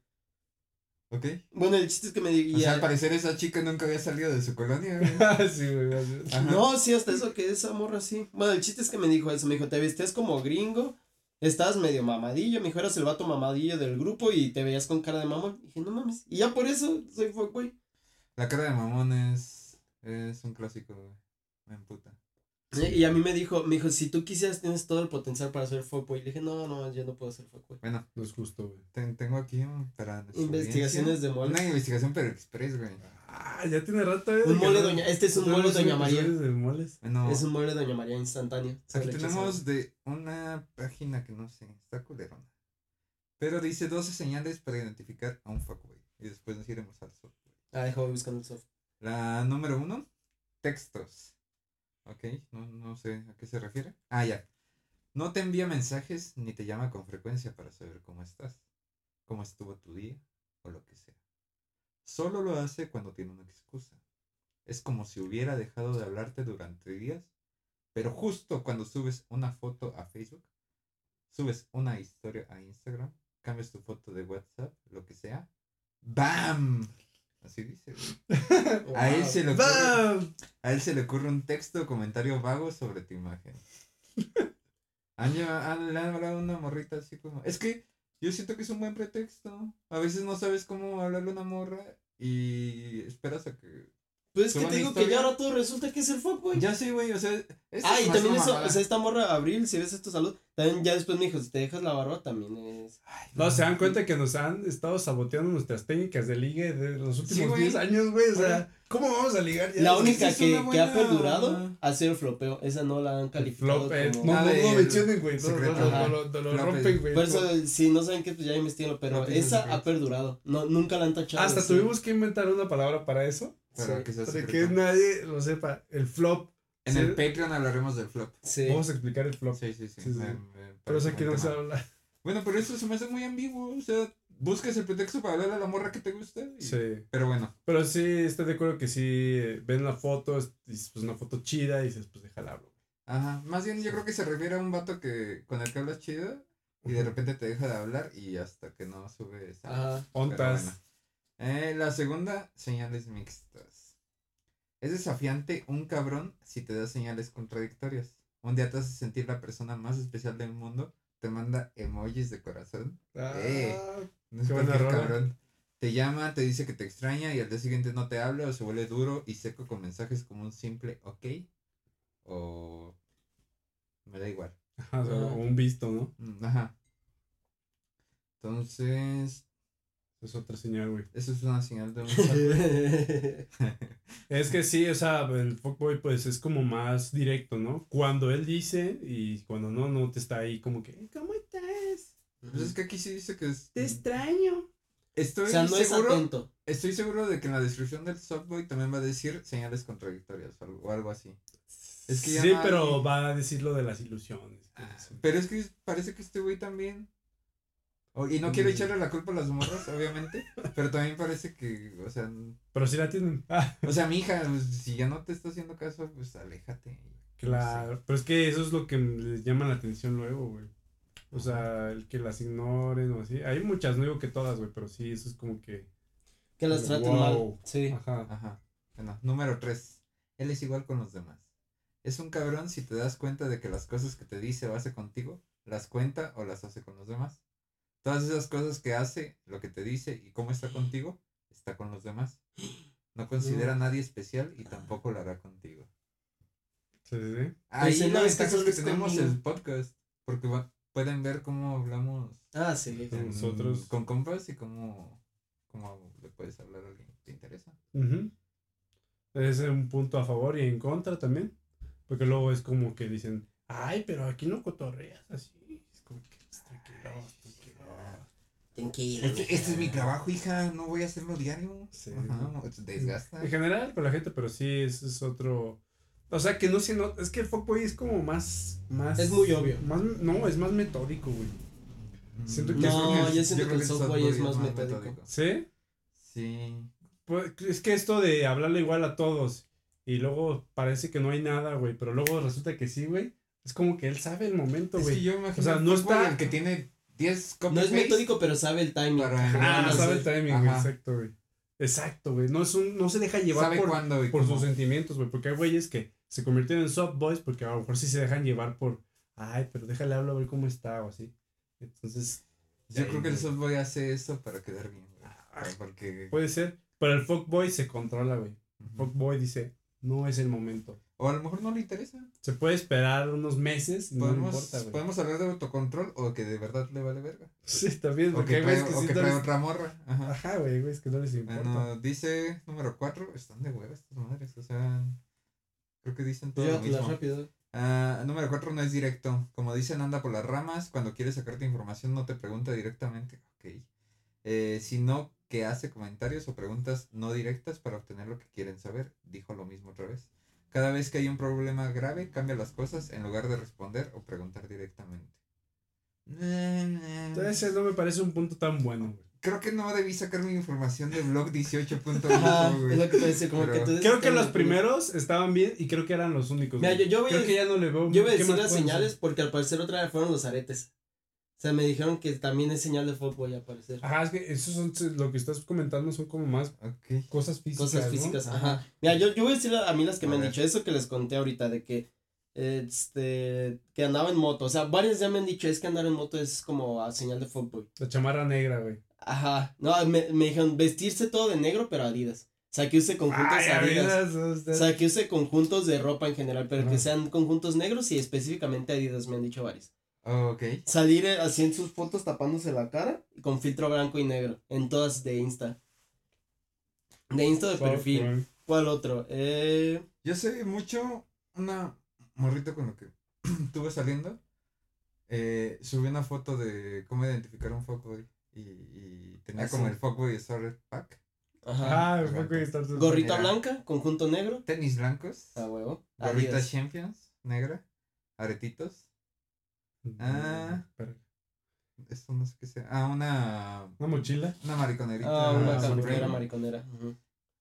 Ok. Bueno, el chiste es que me di- O sea, ya- al parecer esa chica nunca había salido de su colonia, güey. Ah, sí, güey. Ajá. No, sí, hasta eso que esa morra sí. Bueno, el chiste es que me dijo eso, me dijo, te vestías como gringo, estabas medio mamadillo, me dijo, eras el vato mamadillo del grupo y te veías con cara de mamón. Y dije, no mames, y ya por eso soy fuckboy. La cara de mamón es, es un clásico, güey. Me emputa. Y a mí me dijo, me dijo, si tú quisieras tienes todo el potencial para ser fuckboy. Le dije, no, no, yo no puedo ser fuckboy. Bueno, No es justo, güey. ten- tengo aquí un- para Investigaciones de mole. Una investigación pero express, güey. Ah, ya tiene rato, eh. Un mole no- doña, este es un mole doña María. moles. Bueno, Es un mole doña María instantáneo. Aquí tenemos de una página que no sé, está culerona. Pero dice 12 señales para identificar a un fuckboy. Y después nos iremos al software. Ah, déjame buscando el soft. La número uno, textos. Ok, no, no sé a qué se refiere. Ah, ya. No te envía mensajes ni te llama con frecuencia para saber cómo estás, cómo estuvo tu día o lo que sea. Solo lo hace cuando tiene una excusa. Es como si hubiera dejado de hablarte durante días, pero justo cuando subes una foto a Facebook, subes una historia a Instagram, cambias tu foto de WhatsApp, lo que sea, ¡BAM! Así dice. güey. A él se le ocurre, a él se le ocurre un texto o comentario vago sobre tu imagen. Han han- le han hablado una morrita así como. Es que yo siento que es un buen pretexto. A veces no sabes cómo hablarle a una morra y esperas a que. Pues es que te digo que ya ahora todo resulta que es el fuckboy. Ya sé, güey, o sea. Ah, y también eso, o sea, esta morra Abril, si ves esto salud, también ya después me dijo, si te dejas la barba también es. Ay, No, se dan cuenta que nos han estado saboteando nuestras técnicas de ligue de los Sí, últimos güey. 10 años, güey. O sea. ¿cómo vamos a ligar ya? La única es que, ha perdurado ha sido el flopeo. Esa no la han calificado. flop, como- no, no, no mencionen, güey. No, no, no, no, no, no lo rompen, güey. Por eso, si no saben qué, pues ya investiguen, pero esa ha perdurado. No, nunca la han tachado. Hasta sí. tuvimos que inventar una palabra para eso. Para Sí, que sea Para que nadie lo sepa. El flop. En Sí. el Patreon hablaremos del flop. Sí. Vamos a explicar el flop. Sí, sí, sí. Sí, sí. me- me Pero eso aquí no se habla. Bueno, pero eso se me hace muy ambiguo. O sea, buscas el pretexto para hablarle a la morra que te gusta. y- Sí. Pero bueno. Pero sí, estoy de acuerdo que sí eh, ven la foto, es es, pues, una foto chida y dices, pues déjala hablo. Ajá. Más bien yo creo que se refiere a un vato que con el que hablas chido y de repente te deja de hablar y hasta que no sube esa. Ajá. Ontas. Eh, la segunda, señales mixtas. Es desafiante un cabrón si te da señales contradictorias. Un día te hace sentir la persona más especial del mundo, te manda emojis de corazón. Eh. No es cualquier cabrón. Te llama, te dice que te extraña y al día siguiente no te habla o se vuelve duro y seco con mensajes como un simple ok o me da igual. Ajá, o sea, un visto, ¿no? Mm, Ajá. Entonces, Es otra señal, güey. eso es una señal de un. Es que sí, o sea, el fuckboy pues es como más directo, ¿no? Cuando él dice y cuando no, no te está ahí como que, ¿cómo estás? Pues es que aquí sí dice que es. Te extraño. Estoy o sea, no es seguro. atento. Estoy seguro de que en la descripción del softboy también va a decir señales contradictorias o algo, o algo así. Es que ya sí, hay- pero va a decir lo de las ilusiones. Ah. Pero es que parece que este güey también. O- y no quiero echarle la culpa a las morras, obviamente. pero también parece que, o sea, Pero sí la tienen. Ah, o sea, mi hija, pues, si ya no te está haciendo caso, pues aléjate. claro. Pero es que eso es lo que les llama la atención luego, güey. O sea, el que las ignoren o así. Hay muchas, no digo que todas, güey, pero sí, eso es como que. Que las traten Wow. mal. Sí. Ajá. Ajá. Bueno, número 3. Él es igual con los demás. Es un cabrón si te das cuenta de que las cosas que te dice o hace contigo, las cuenta o las hace con los demás. Todas esas cosas que hace, lo que te dice y cómo está contigo, está con los demás. No considera a nadie especial y tampoco lo hará contigo. Sí, sí, sí. Ahí sí, no, la es que ventaja es solo que es tenemos conmigo. el podcast, porque va- pueden ver cómo hablamos Ah, sí. Con en- nosotros. con compas y cómo, cómo le puedes hablar a alguien que te interesa. Es un punto a favor y en contra también. Porque luego es como que dicen, ay, pero aquí no cotorreas así. Es como que, pues, tranquilo. Tranquilo. Este, mija. este es mi trabajo, hija, no voy a hacerlo diario. Sí. Ajá, desgasta. En general, con la gente, pero sí, ese es otro. O sea, que no se nota. Es que el fuckboy es como más. más Es muy obvio. Más, no, es más metódico, güey. Siento que No, eso- yo siento creo que el softboy es más metódico. ¿Sí? Sí. Pues, es que esto de hablarle igual a todos y luego parece que no hay nada, güey, pero luego resulta que sí, güey. Es como que él sabe el momento, Es güey. que yo me imagino O sea, no está- el que tiene 10 No es metódico, pero sabe el timing. para Ah, no sabe sé. el timing, güey, exacto, güey. Exacto, güey. No, es un, no se deja llevar sabe por, cuándo y por cómo. sus sentimientos, güey. Porque hay güeyes que se convierten en soft boys porque a lo mejor sí se dejan llevar por, ay, pero déjale hablar a ver cómo está o así. Entonces, Yo creo que el Ahí, softboy hace eso para quedar bien, güey. Ah, Porque... puede ser. Pero el fuckboy se controla, güey. Ujú. Fuckboy dice, no es el momento. O a lo mejor no le interesa. Se puede esperar unos meses y no Podemos, importa, güey. podemos hablar de autocontrol o que de verdad le vale verga. Sí, también, O porque que trae, que o sí que trae les- otra morra. Ajá. Ajá, güey, güeyes que no les importa. Bueno, dice número 4, están de hueva estas madres, o sea, creo que dicen todo lo Llévatela mismo. rápido. Ah, número 4 no es directo, como dicen anda por las ramas, cuando quiere sacarte información no te pregunta directamente, ok. Eh, sino que hace comentarios o preguntas no directas para obtener lo que quieren saber, dijo lo mismo otra vez. Cada vez que hay un problema grave, cambia las cosas en lugar de responder o preguntar directamente. Entonces, ese no me parece un punto tan bueno, güey. Creo que no debí sacar mi información de blog 18.1, Ajá, güey. es lo que te decía, como Pero- que tú Creo que los primeros estaban bien y creo que eran los únicos. Mira, yo- yo voy creo a- que ya no le veo. Yo voy a ¿qué decir las pueden señales ser? porque al parecer otra vez fueron los aretes. O sea, me dijeron que también es señal de fuckboy al parecer. Ajá, es que esos son lo que estás comentando son como más Ok. cosas físicas. Cosas ¿no? físicas, ajá. Mira, yo, yo voy a decir a, mí las que A me han dicho, eso que les conté ahorita, de que, este, que andaba en moto. O sea, varios ya me han dicho, es que andar en moto es como a señal de fuckboy. La chamarra negra, güey. Ajá, no, me, me dijeron vestirse todo de negro, pero Adidas. O sea, que use conjuntos Ay, Adidas. Adidas, O sea, que use conjuntos de ropa en general, pero que sean conjuntos negros y específicamente Adidas, me han dicho varios. Ok. Salir eh, así en sus fotos tapándose la cara y con filtro blanco y negro, en todas de Insta. De Insta de perfil. ¿Cuál otro? Eh, Yo sé mucho una morrita con lo que estuve saliendo. Eh, subí una foto de cómo identificar un fuckboy. Y, y tenía Ah, como sí. el fuckboy starter pack. ajá. Ah, Ajá. fuck, güey, estás- Gorrita blanca, conjunto negro. Tenis blancos. A huevo. Gorrita. Champions, negra. Aretitos. Ah. Espera. Esto no sé qué sea. Ah, una. Una mochila. Una mariconerita. Ah, una Ah, Supreme. mariconera.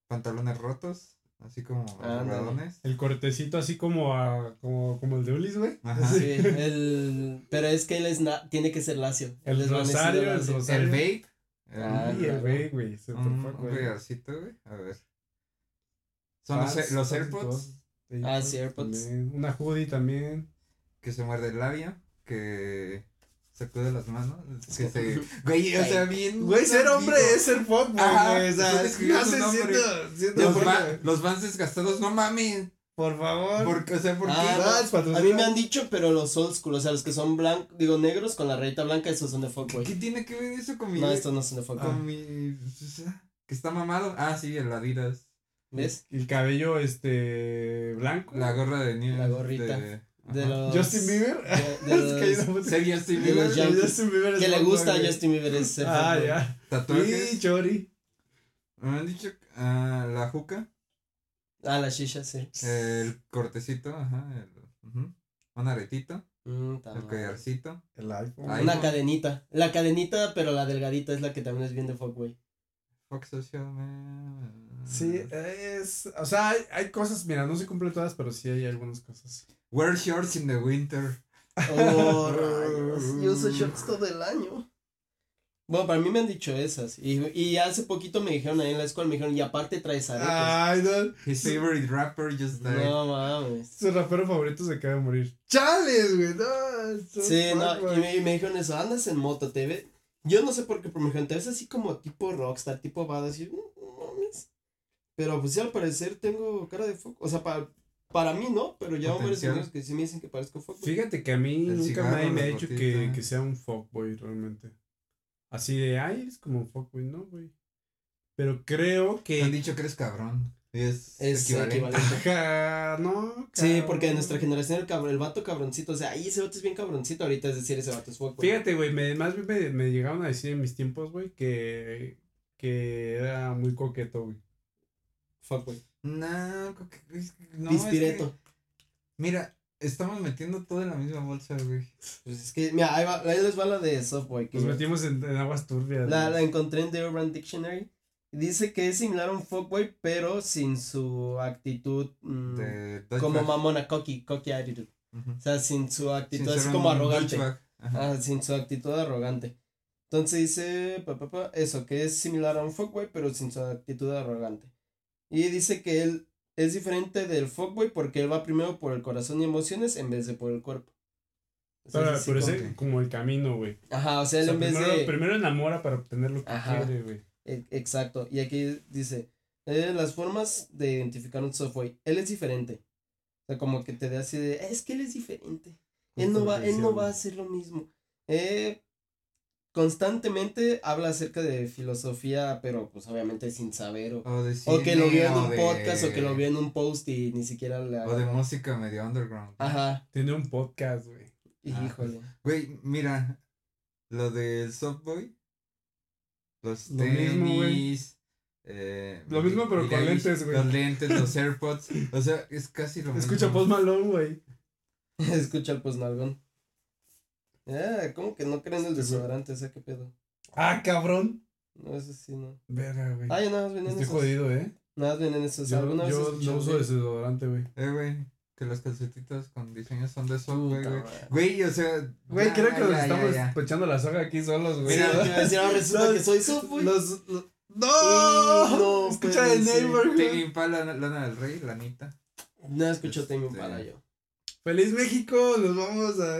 Pantalones rotos. Así como radones. El cortecito así como a, como, como el de Ulis, güey. Ajá. Sí, el, pero es que él es na- tiene que ser lacio. El más rosario, el rosario. El vape. Ah, el güey, güey. Se Un, un güey. collarcito, güey. A ver. Son los, Pads, los AirPods. Ah, sí, AirPods. también. Una hoodie también. que se muerde el labio, que sacude las manos, que se... Güey, o sea, bien... ambiguo. ser fuck, Ajá, estás escribiendo su nombre. siendo Los, fuck, güey. vans desgastados, no mames. Por favor. Porque, o sea, ¿por qué? Ah, Vans, A mí me han dicho, pero los old school, o sea, los que son blancos, digo negros con la rayita blanca, esos son de fuckboy. ¿Qué tiene que ver eso con mi... No, estos no son de fuckboy. Con mi... o sea, que está mamado. Ah, sí, el Adidas. ¿Ves? El cabello, este, blanco. La gorra de nieve. La gorrita. De, De los. Justin Bieber. de- de los- Sí, Justin de los Bieber. Justin Bieber que le gusta a. Justin Bieber es ser Ah, ya. Tatuajes. Sí, Chori. Me han dicho ah, la juca. Ah, la shisha, sí. El cortecito, ajá. El, ujú, Un aretito. Mm, El collarcito. El iPhone. Ay, Una cadenita. La cadenita, pero la delgadita es la que también es bien de fuckboy. Fox Social Man. Sí, es. O sea, hay, hay cosas, mira, no se cumplen todas, pero sí hay algunas cosas. Wear shorts in the winter. Oh, rayos. Yo uso shorts todo el año. Bueno, para mí me han dicho esas. Y, y hace poquito me dijeron ahí en la escuela, me dijeron, y aparte traes aretes. Ay, no. His favorite rapper just died. no mames. Su rapero favorito se acaba de morir. ¡Chales, güey! No, Sí, no, y me, y me dijeron eso, andas en moto, te ve. Yo no sé por qué, pero me dijeron, te ves así como tipo rockstar, tipo badass. Y yo, no, no mames. Pero pues sí, al parecer tengo cara de foco. O sea, para, para mí no, pero ya varios amigos que sí me dicen que parezco foco. Fíjate que a mí El nunca nadie me ha dicho que, que sea un fuckboy realmente. Así de, ay, eres como un fuckboy, no, güey. Pero creo Te han que. dicho que eres cabrón. Es, Es equivalente. equivalente. Ajá, no. Sí, cabrón. porque de nuestra generación el cabrón, el vato cabroncito, o sea, ahí ese vato es bien cabroncito, ahorita es decir, ese vato es fuck, güey. Fíjate, güey, me, más bien me, me llegaron a decir en mis tiempos, güey, que, que era muy coqueto, güey. Fuck, No, es que- no, es que- mira, estamos metiendo todo en la misma bolsa, güey. Pues es que, mira, ahí, va, ahí les va la de que Nos metimos en, en aguas turbias. La, la encontré en The Urban Dictionary. Dice que es similar a un fuckboy, pero sin su actitud mm, como mamona, cocky, cocky attitude. O sea, sin su Sin actitud ser así como arrogante. Ah, sin su actitud arrogante. Entonces dice, pa, pa, pa, eso, que es similar a un fuckboy, pero sin su actitud arrogante. Y dice que él es diferente del fuckboy porque él va primero por el corazón y emociones en vez de por el cuerpo. O sea, Pero, es pero ese que- como el camino, güey. Ajá, o sea, O él sea, en vez primero, de... primero enamora para obtener lo que Ajá. quiere, güey. E- Exacto. Y aquí dice, eh, las formas de identificar un software. Él es diferente. O sea, como que te da así de, es que él es diferente. Él no va, él no va a hacer lo mismo. Eh, constantemente habla acerca de filosofía, pero pues obviamente sin saber. O, O, de o que lo vio en un de- podcast, o que lo vio en un post y ni siquiera le O de música medio underground. Ajá. Tiene un podcast, güey. Ah, Híjole. Güey, mira, lo del Softboy, los Lo mismo, güey. tenis, eh, Lo mismo, pero con lentes, güey. Los lentes, los AirPods, o sea, es casi lo Escucha mismo. Post Malone, güey. Escucha el posnalgón. Eh, ¿cómo que no creen el güey. desodorante? O sea, ¿qué pedo? Ah, cabrón. No, eso sí, no. Verga, güey. Ah, ya nada más vienen Estoy esos. jodido, ¿eh? Nada más vienen esos. Yo, ¿Alguna vez yo no uso desodorante, güey. Eh, güey, que los calcetitos con diseños son de Puta güey. Güey, o sea. Güey, ya, creo que nos ya, estamos ya. echando la soga aquí solos, güey. Sí, Mira, a decir, ahora resulta los- que soy softboy. Los, los- ¡No! Y no Escucha ser. neighbor, Tame güey. Impala, Lana del Rey, Lanita. No escucho Tame Este- Impala yo. ¡Feliz México! Nos vamos a.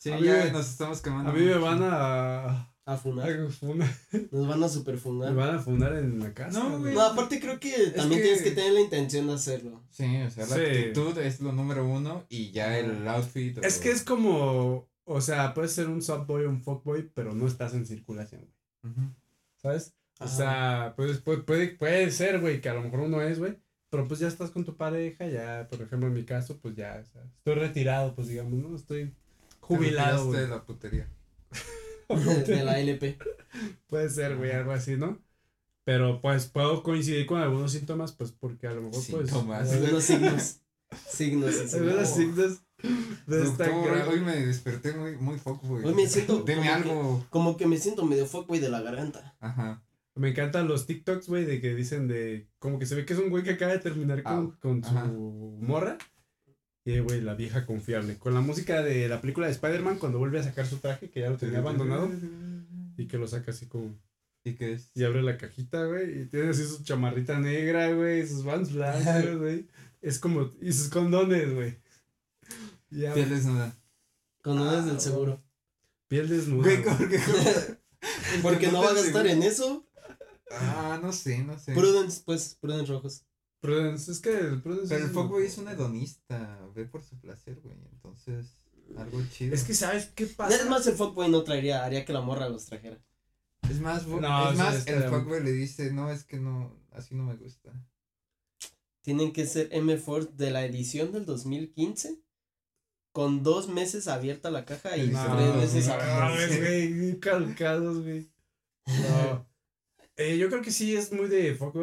Sí, A mí ya me- nos estamos quemando. A mí me van a. A funar. a Nos van a Me superfundar. van a fundar en la casa. No, güey. No, aparte creo que también que- tienes que tener la intención de hacerlo. Sí, o sea, la Sí. actitud es lo número uno y ya el outfit. o- Es que es como. O sea, puedes ser un subboy o un fuckboy, pero no estás en circulación, güey. ¿Sabes? O sea, pues, puede, puede, puede ser, güey, que a lo mejor uno es, güey. Pero pues ya estás con tu pareja, ya, por ejemplo, en mi caso, pues ya, o sea, estoy retirado, pues digamos, ¿no? Estoy jubilado, güey. de la putería. de la LP. Puede ser, güey, algo así, ¿no? Pero pues puedo coincidir con algunos síntomas, pues porque a lo mejor, pues. Síntomas. Algunos signos. Signos. y Algunos signos. signos de esta gran- hoy me desperté muy, muy foco, güey. Hoy me siento Deme como algo. Como que me siento medio fuckboy de la garganta. Ajá. Me encantan los TikToks, güey, de que dicen de. Como que se ve que es un güey que acaba de terminar con, Ah, con su ajá. morra. Y, güey, la vieja confiable. Con la música de la película de Spider-Man, cuando vuelve a sacar su traje, que ya lo tenía abandonado. Y que lo saca así como. ¿Y qué es? Y abre la cajita, güey. Y tiene así su chamarrita negra, güey. Sus vans blancos, güey. Es como. Y sus condones, güey. Ya, Piel desnuda. Con uno Ah, del seguro. Piel desnuda. Güey, güey. ¿cómo que- Porque no va a gastar en eso. Ah, no sé, no sé. Prudence, pues, Prudence rojos. Prudence, es que el Prudence. Pero el fuckboy es un hedonista. Ve por su placer, güey. Entonces, algo chido. Es que, ¿sabes qué pasa? Es más, el fuckboy no traería, haría que la morra los trajera. Es más, No, es sí, más el fuckboy le dice, no, es que no, así no me gusta. Tienen que ser M Force de la edición del 2015. Con dos meses abierta la caja y No, tres meses no, abierta. mames, güey, calcados, güey. No. Eh, yo creo que sí es muy de foco,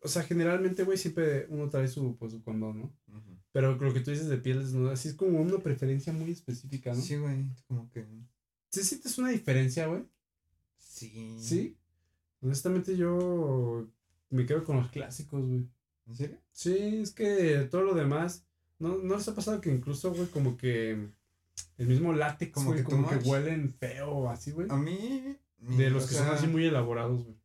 o sea, generalmente, güey, siempre uno trae su, pues, su condón, ¿no? Pero lo que tú dices de piel desnuda, sí es como una preferencia muy específica, ¿no? Sí, güey, como que, ¿Sí sientes una diferencia, güey? sí. Sí. Honestamente, yo me quedo con los clásicos, güey. ¿En serio? Sí, es que todo lo demás, ¿no, no les ha pasado que incluso, güey, como que el mismo látex, Como güey, que como que huelen feo, así, güey? A mí... De los que sea, son así muy elaborados, güey.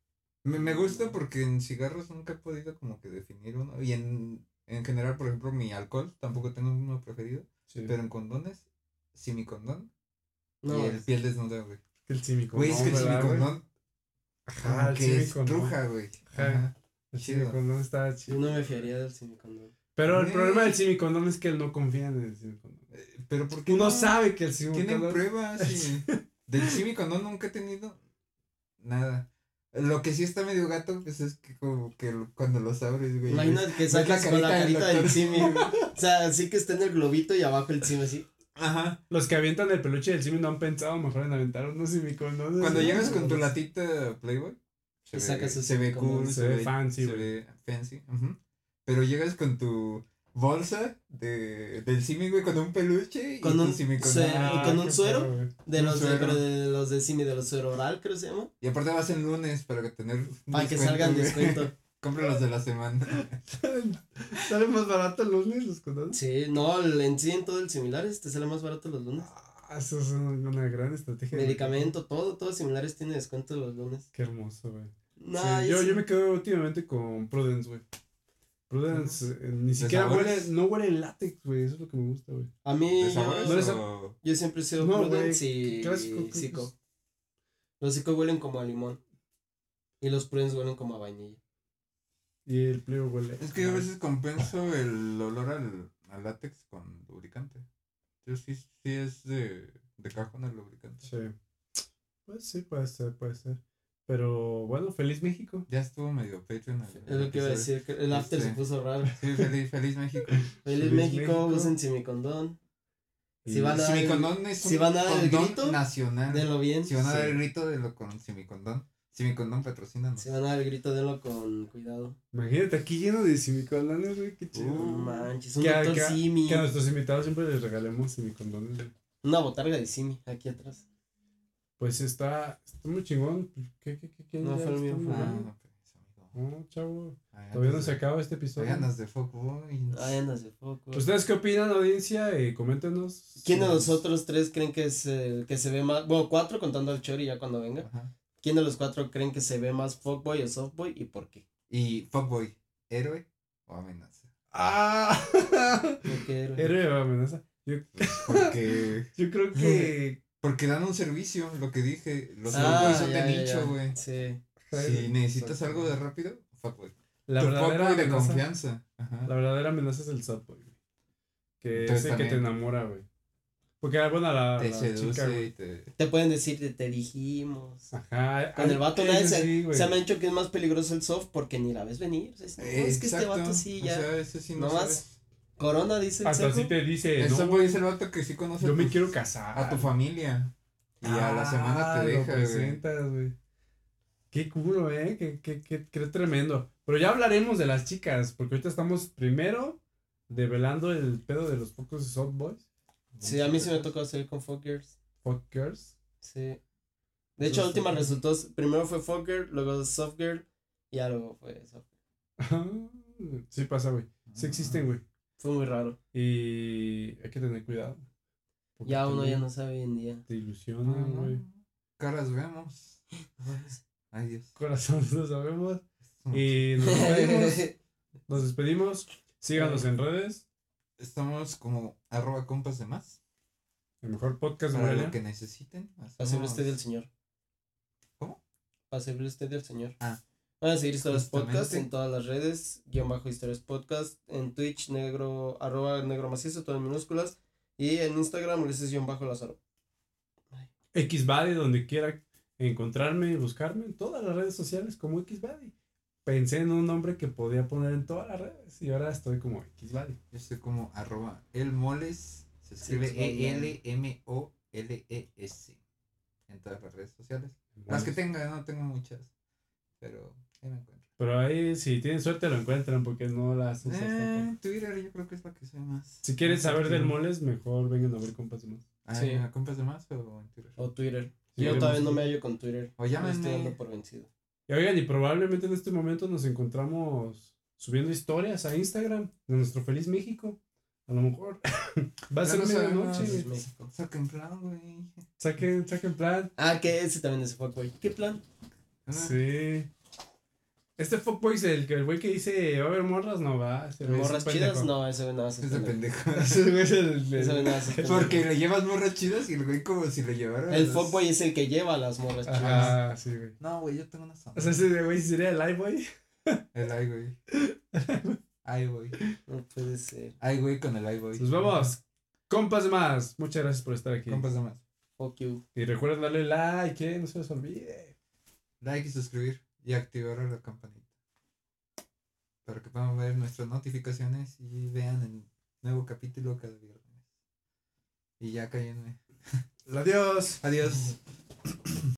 Me, me gusta porque en cigarros nunca he podido como que definir uno. Y en, en general, por ejemplo, mi alcohol tampoco tengo uno preferido. Sí. Pero en condones, simicondón No, y el piel desnuda, güey. El. Güey, es que el simicondón Ajá, el que es bruja, güey. Ajá. Ajá. El chido. simicondón está chido. no me fiaría del silicondón. Pero el problema del simicondón es que él no confía en el simicondón. Eh, Pero ¿por qué Uno no? sabe que el Tienen simicondón... pruebas y del simicondón nunca he tenido nada. Lo que sí está medio gato, pues es que como que cuando los abres, güey. Imagínate que la sacas con la carita del del simi. güey. O sea, así que está en el globito y abajo el simi así. Ajá. Los que avientan el peluche del simio no han pensado mejor en aventar unos simicondones. Cuando Sí. llegas con tu latita Playboy, se Y ve, sacas sus se ve cool, se, ve fancy, se güey. ve fancy. ujú. Pero llegas con tu bolsa de, del simi, güey, con un peluche Con y un suero. Ah, ¿Y con un qué suero? De Un los de, pero de los de simi, de los suero oral, creo que se llama. Y aparte vas el lunes para que tener Para que salgan güey. descuento. Compra los de la semana. ¿Sale más barato el lunes los condones? Sí, no, el- en sí en todo el similares te sale más barato los lunes. Ah, eso es una, una gran estrategia. de Medicamento, todo, todo similares tiene descuento los lunes. Qué hermoso, güey. No, Sí, yo, yo me quedo últimamente con Prudence, güey. Prudence eh, ni siquiera sabores? huele, no huele látex, güey. Eso es lo que me gusta, güey. A mí, ¿De sabores no yo, yo siempre he sido No, Prudence y clásico, Zico. Los Zico huelen como a limón. Y los Prudence huelen como a vainilla. Y el pliego huele. Es que yo a veces compenso el olor al, al látex con lubricante. Yo sí, sí es de, de cajón el lubricante. Sí. Pues sí, puede ser, puede ser. Pero bueno, feliz México. Ya estuvo medio Patreon. el- Es lo que iba a decir, que el after Este. se puso raro. Sí, feliz, feliz México. Feliz, Feliz México, México. usen simicondón. Si van a dar el- Simicondón es un si van a dar el condón grito, nacional. Denlo bien. Si van a dar Sí. el grito de lo con Simicondón. Simicondón patrocina. Si van a dar el grito, denlo con cuidado. Imagínate aquí lleno de simicondones, güey. Qué chido. No manches, un doctor que a- Simi. Que a nuestros invitados siempre les regalemos simicondones, güey. Una botarga de Simi aquí atrás. Pues está, está muy chingón. ¿Qué, qué, qué, qué? No, fue el mío, estamos fue el Ah, hablando. no, pues, chavo. Ahí Todavía no se de- acaba este Ahí episodio. andas de fuckboy. Ay, andas de foco. ¿Ustedes qué opinan, audiencia? Eh, coméntenos. ¿Quién de sus- los otros tres creen que es el que se ve más? Bueno, cuatro contando al Chori ya cuando venga. Ajá. ¿Quién de los cuatro creen que se ve más fuckboy o softboy y por qué? Y fuckboy, héroe o amenaza. ¡Ah! ¿Por qué héroe? Héroe o amenaza. Yo, Porque, yo creo que. Porque dan un servicio, lo que dije. Los Ah, son ya, de ya, nicho, güey. Sí. Si necesitas algo de rápido, fuckboy. La tu verdadera fuckboy de amenaza. confianza. Ajá. La verdadera amenaza es el softboy, güey. Que Entonces es el que te enamora, güey. Porque, ah, bueno, la, te la seduce chica, y te. Te pueden decir, te, te dijimos. Ajá. Con el vato ese nadie se, sí, se me ha dicho que es más peligroso el soft porque ni la ves venir. O sea, es, no, es que este vato sí ya. O sea, ese sí no Nomás sabes. Corona dice el Hasta seco. así te dice. El no, es el vato que sí conoce yo a me tus- quiero casar. a tu familia. Y a la semana Ah, te lo deja, güey. presentas, güey. Qué culo, eh. Qué, qué, qué, qué tremendo. Pero ya hablaremos de las chicas, porque ahorita estamos primero develando el pedo de los pocos soft boys, Sí, a mí sí me tocó salir con Fuck Girls. fuck girls. Sí. De hecho, la última sí. resultó, primero fue Fuck Girl, luego Soft Girl, y ya luego fue Soft Girl. sí pasa, güey. Sí existen, güey. Fue muy raro. Y hay que tener cuidado. Ya uno ya no sabe hoy en día. Te ilusionan, no. güey. Caras vemos. Ay, Dios. Corazón, no sabemos. Y nos despedimos. Nos despedimos. Síganos en redes. Estamos como arroba compas de más. El mejor podcast de Para Morelia. lo que necesiten. Para servirle usted del hacemos- Señor. ¿Cómo? Para servirle usted del Señor. Ah. Van a seguir Historias. Podcast en todas las redes, guion bajo Historias Podcast, en Twitch, negro, arroba negro macizo, todo en minúsculas, y en Instagram, Ulises guion bajo Lázaro. Xbody, donde quiera encontrarme y buscarme en todas las redes sociales como Xbody. Pensé en un nombre que podía poner en todas las redes y ahora estoy como Xbody. Yo estoy como arroba elmoles. Se escribe Sí, pues, E-L-M-O-L-E-S. En todas las redes sociales. Las que tenga, no tengo muchas. Pero me encuentro. Pero ahí, si tienen suerte, lo encuentran porque no las usas tampoco. Eh, Twitter yo creo que es la que soy más. Si quieren más saber del moles, mejor vengan a ver compas de más. Ah, Sí. ¿a compas de más o en Twitter? O Twitter. Sí, Yo todavía no me hallo con Twitter. O Me llámenme. estoy dando por vencido. Y oigan, y probablemente en este momento nos encontramos subiendo historias a Instagram de nuestro feliz México. A lo mejor va a Ya ser medianoche. Güey. Saquen plan, güey. Saquen, saquen plan. Ah, que ese también es fuckboy. ¿Qué plan? Ah, Sí. Este fuckboy es el, que- el güey que dice, va a haber morras, no va. ese güey ¿Morras chidas? No, ese güey nada más es Es de pendejo. Ese güey es el, Ese güey nada. Porque le llevas morras chidas y el güey como si le llevara. El fuckboy es el que lleva las morras chidas. Ajá, sí, güey. No, güey, yo tengo una O sea, ese güey sería el iBoy. El ay, güey. Ay, güey. No puede ser. Ay, güey con el ay, güey. Nos vemos. Compas más. Muchas gracias por estar aquí. Compas de más. Fuck you. Y recuerden darle like, ¿eh? No se les olvide. Like y suscribir. Y activar la campanita. Para que puedan ver nuestras notificaciones y vean el nuevo capítulo cada viernes. Y ya cállenme. Adiós. Adiós.